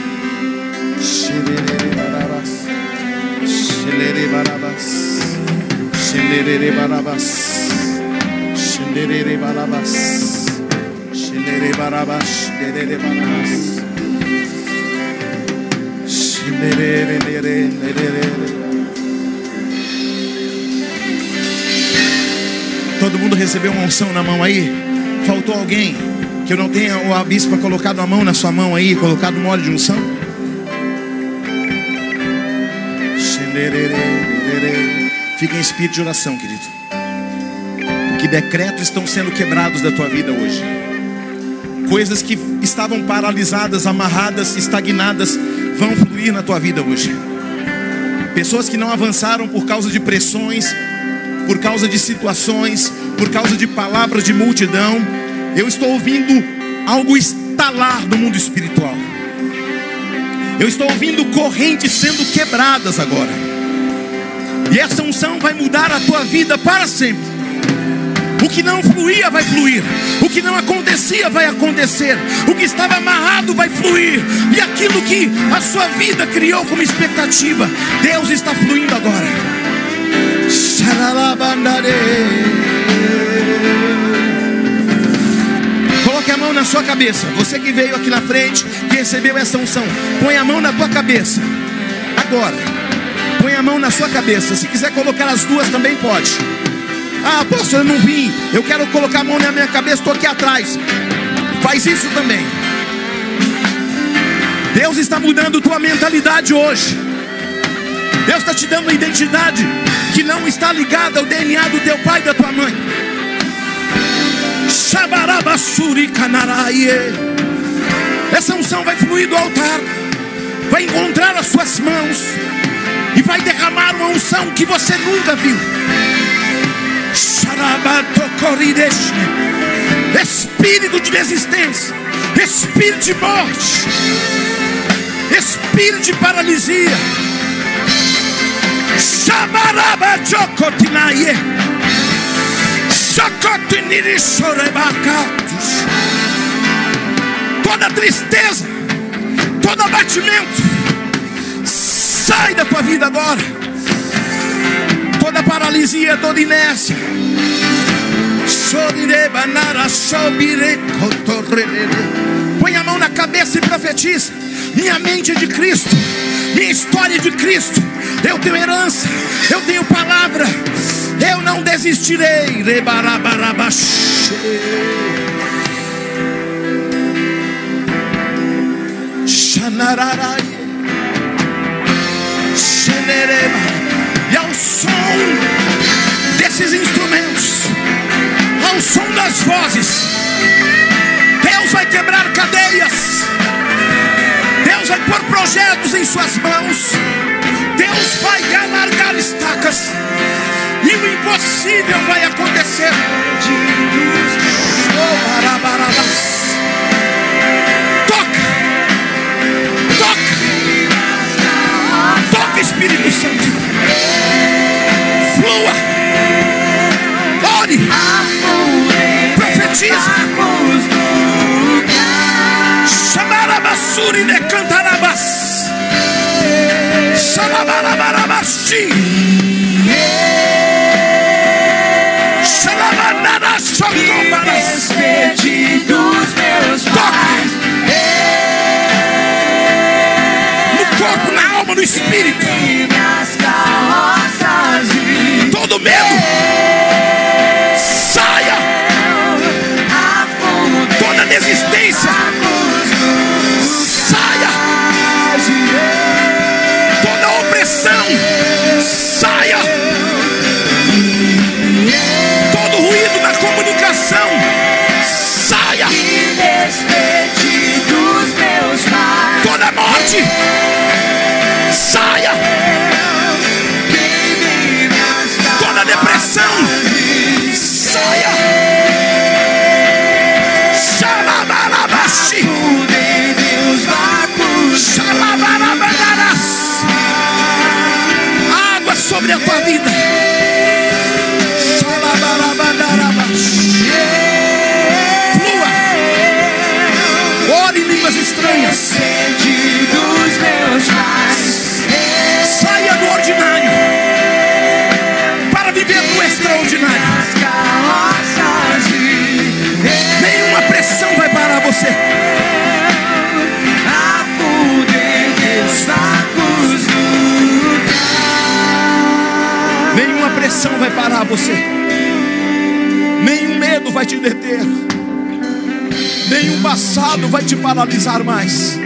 Todo mundo recebeu uma unção na mão aí? Faltou alguém que eu não tenha o bispo colocado a mão na sua mão aí, colocado um óleo de unção? Fica em espírito de oração, querido. Que decretos estão sendo quebrados da tua vida hoje. Coisas que estavam paralisadas, amarradas, estagnadas, vão fluir na tua vida hoje. Pessoas que não avançaram por causa de pressões, por causa de situações, por causa de palavras de multidão. Eu estou ouvindo algo estalar no mundo espiritual. Eu estou ouvindo correntes sendo quebradas agora. E essa unção vai mudar a tua vida para sempre. O que não fluía vai fluir. O que não acontecia vai acontecer. O que estava amarrado vai fluir. E aquilo que a sua vida criou como expectativa, Deus está fluindo agora. Coloque mão na sua cabeça. Você que veio aqui na frente, que recebeu essa unção, põe a mão na tua cabeça. Agora, põe a mão na sua cabeça. Se quiser colocar as duas também pode. Ah, apóstolo, eu não vim. Eu quero colocar a mão na minha cabeça, estou aqui atrás. Faz isso também. Deus está mudando tua mentalidade hoje. Deus está te dando uma identidade que não está ligada ao DNA do teu pai e da tua mãe. Essa unção vai fluir do altar, vai encontrar as suas mãos e vai derramar uma unção que você nunca viu. Espírito de desistência, espírito de morte, espírito de paralisia. Shorebakatus. Toda tristeza, todo abatimento, sai da tua vida agora. Toda paralisia, toda inércia. Põe a mão na cabeça e profetiza. Minha mente é de Cristo, minha história é de Cristo. Eu tenho herança, eu tenho palavra. Eu não desistirei. E ao som desses instrumentos, ao som das vozes, Deus vai quebrar cadeias. Deus vai pôr projetos em suas mãos. Deus vai alargar estacas. E o impossível vai acontecer. Toca. Toca. Toca, Espírito Santo. Flua. Ore. Profetiza. Chamarabassuri de cantarabas. Xalabarabarabaxi. Xalabanara chocobaras. Despedi dos meus pais. No corpo, na alma, no espírito. Todo medo. Vida. Flua. Ore em línguas estranhas. Pressão vai parar você. Nenhum medo vai te deter. Nenhum passado vai te paralisar mais.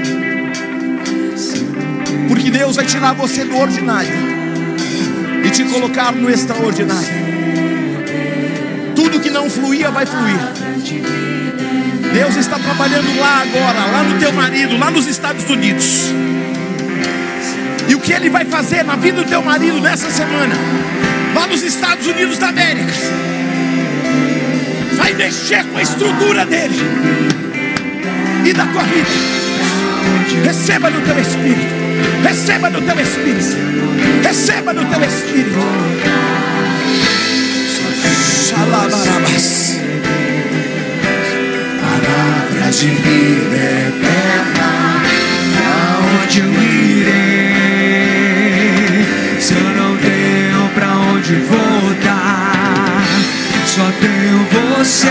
Porque Deus vai tirar você do ordinário e te colocar no extraordinário. Tudo que não fluía vai fluir. Deus está trabalhando lá agora, lá no teu marido, lá nos Estados Unidos. E o que ele vai fazer na vida do teu marido nessa semana? Lá nos Estados Unidos da América. Vai mexer com a estrutura dele e da tua vida. Receba no teu espírito. Receba no teu espírito. Receba no teu espírito. Xalabarabas. Palavras de vida eterna, aonde eu irei? Pra onde voltar, só tenho você,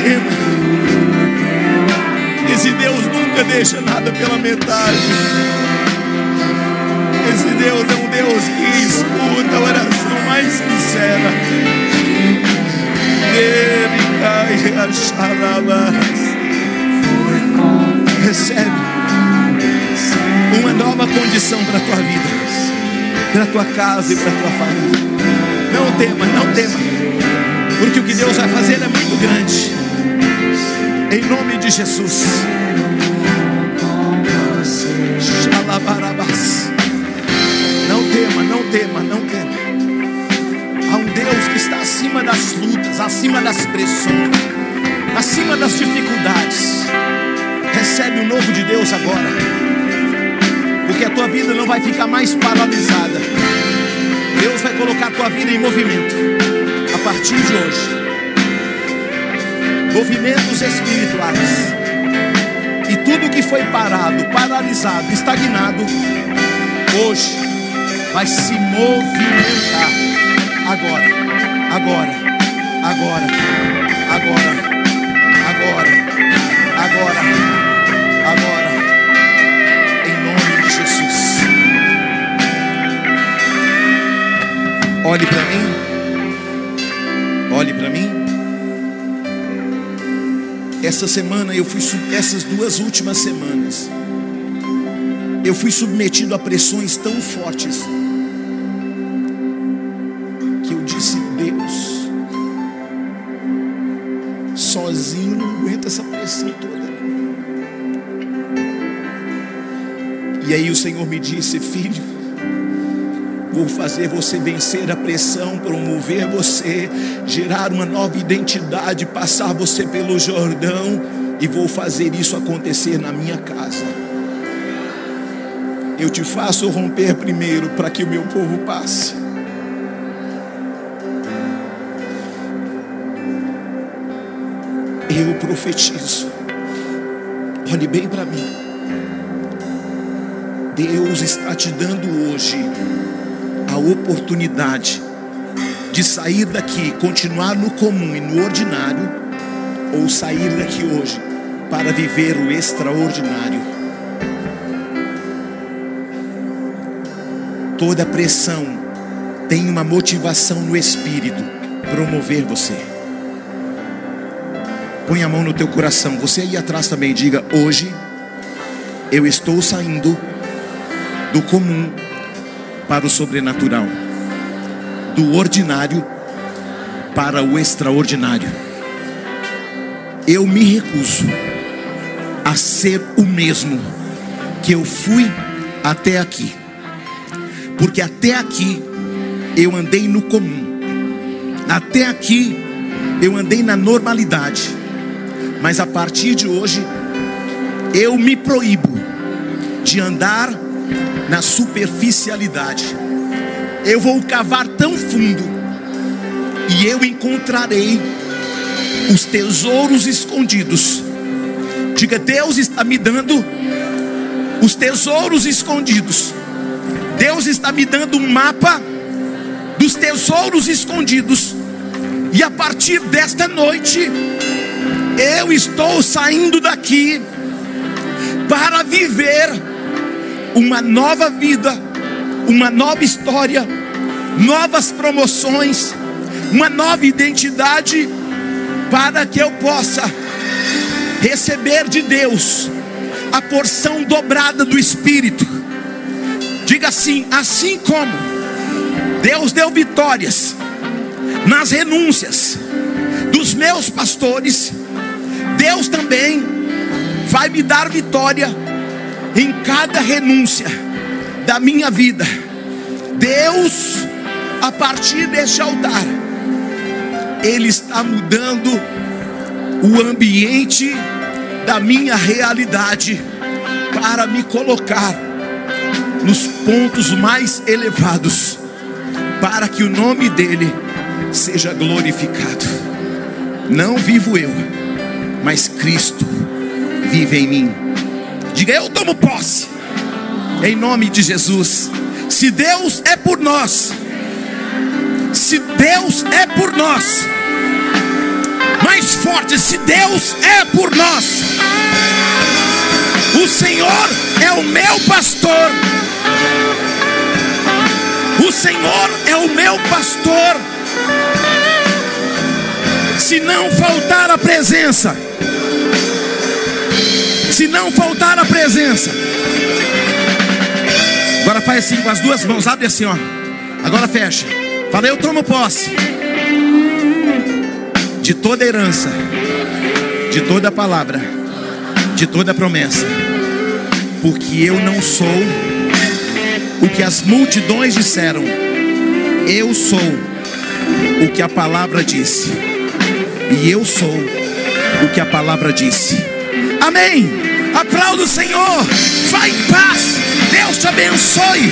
tema. Esse Deus nunca deixa nada pela metade. Esse Deus é um Deus que escuta a oração mais sincera. Recebe uma nova condição para a tua vida, para a tua casa e para a tua família. Não tema, não tema, porque o que Deus vai fazer é muito grande. Em nome de Jesus. Não tema, não tema, não tema. Há um Deus que está acima das lutas, acima das pressões, acima das dificuldades. Recebe o novo de Deus agora. Porque a tua vida não vai ficar mais paralisada. Deus vai colocar a tua vida em movimento. A partir de hoje. Movimentos espirituais. E tudo que foi parado, paralisado, estagnado, hoje vai se movimentar. Agora, agora, agora, agora, agora, agora, agora, em nome de Jesus. Olhe para mim, Essa semana eu fui, essas duas últimas semanas, eu fui submetido a pressões tão fortes que eu disse, Deus, sozinho não aguenta essa pressão toda. E aí o Senhor me disse, filho, Vou fazer você vencer a pressão, promover você, gerar uma nova identidade, passar você pelo Jordão e vou fazer isso acontecer na minha casa. Eu te faço romper primeiro para que o meu povo passe. Eu profetizo. Olhe bem para mim. Deus está te dando hoje a oportunidade de sair daqui, continuar no comum e no ordinário, ou sair daqui hoje para viver o extraordinário. Toda pressão tem uma motivação no espírito promover você. Põe a mão no teu coração. Você aí atrás também diga: hoje eu estou saindo do comum para o sobrenatural, do ordinário para o extraordinário. Eu me recuso a ser o mesmo que eu fui até aqui, porque até aqui eu andei no comum, até aqui eu andei na normalidade, mas a partir de hoje eu me proíbo de andar na superficialidade. Eu vou cavar tão fundo e eu encontrarei os tesouros escondidos. Diga, Deus está me dando os tesouros escondidos. Deus está me dando um mapa dos tesouros escondidos. E a partir desta noite, eu estou saindo daqui para viver uma nova vida, uma nova história, novas promoções, uma nova identidade, para que eu possa receber de Deus a porção dobrada do Espírito. Diga assim: assim como Deus deu vitórias nas renúncias dos meus pastores, Deus também vai me dar vitória em cada renúncia da minha vida. Deus, a partir deste altar, Ele está mudando o ambiente da minha realidade para me colocar nos pontos mais elevados, para que o nome dEle seja glorificado. Não vivo eu, mas Cristo vive em mim. Diga, eu tomo posse, em nome de Jesus. Se Deus é por nós, se Deus é por nós, mais forte, se Deus é por nós, o Senhor é o meu pastor, o Senhor é o meu pastor. Se não faltar a presença, se não faltar a presença, agora faz assim com as duas mãos, abre assim, ó. Agora fecha. Fala, eu tomo posse de toda herança, de toda palavra, de toda promessa, porque eu não sou o que as multidões disseram, eu sou o que a palavra disse, e eu sou o que a palavra disse. Amém. Aplauda o Senhor, vai em paz, Deus te abençoe.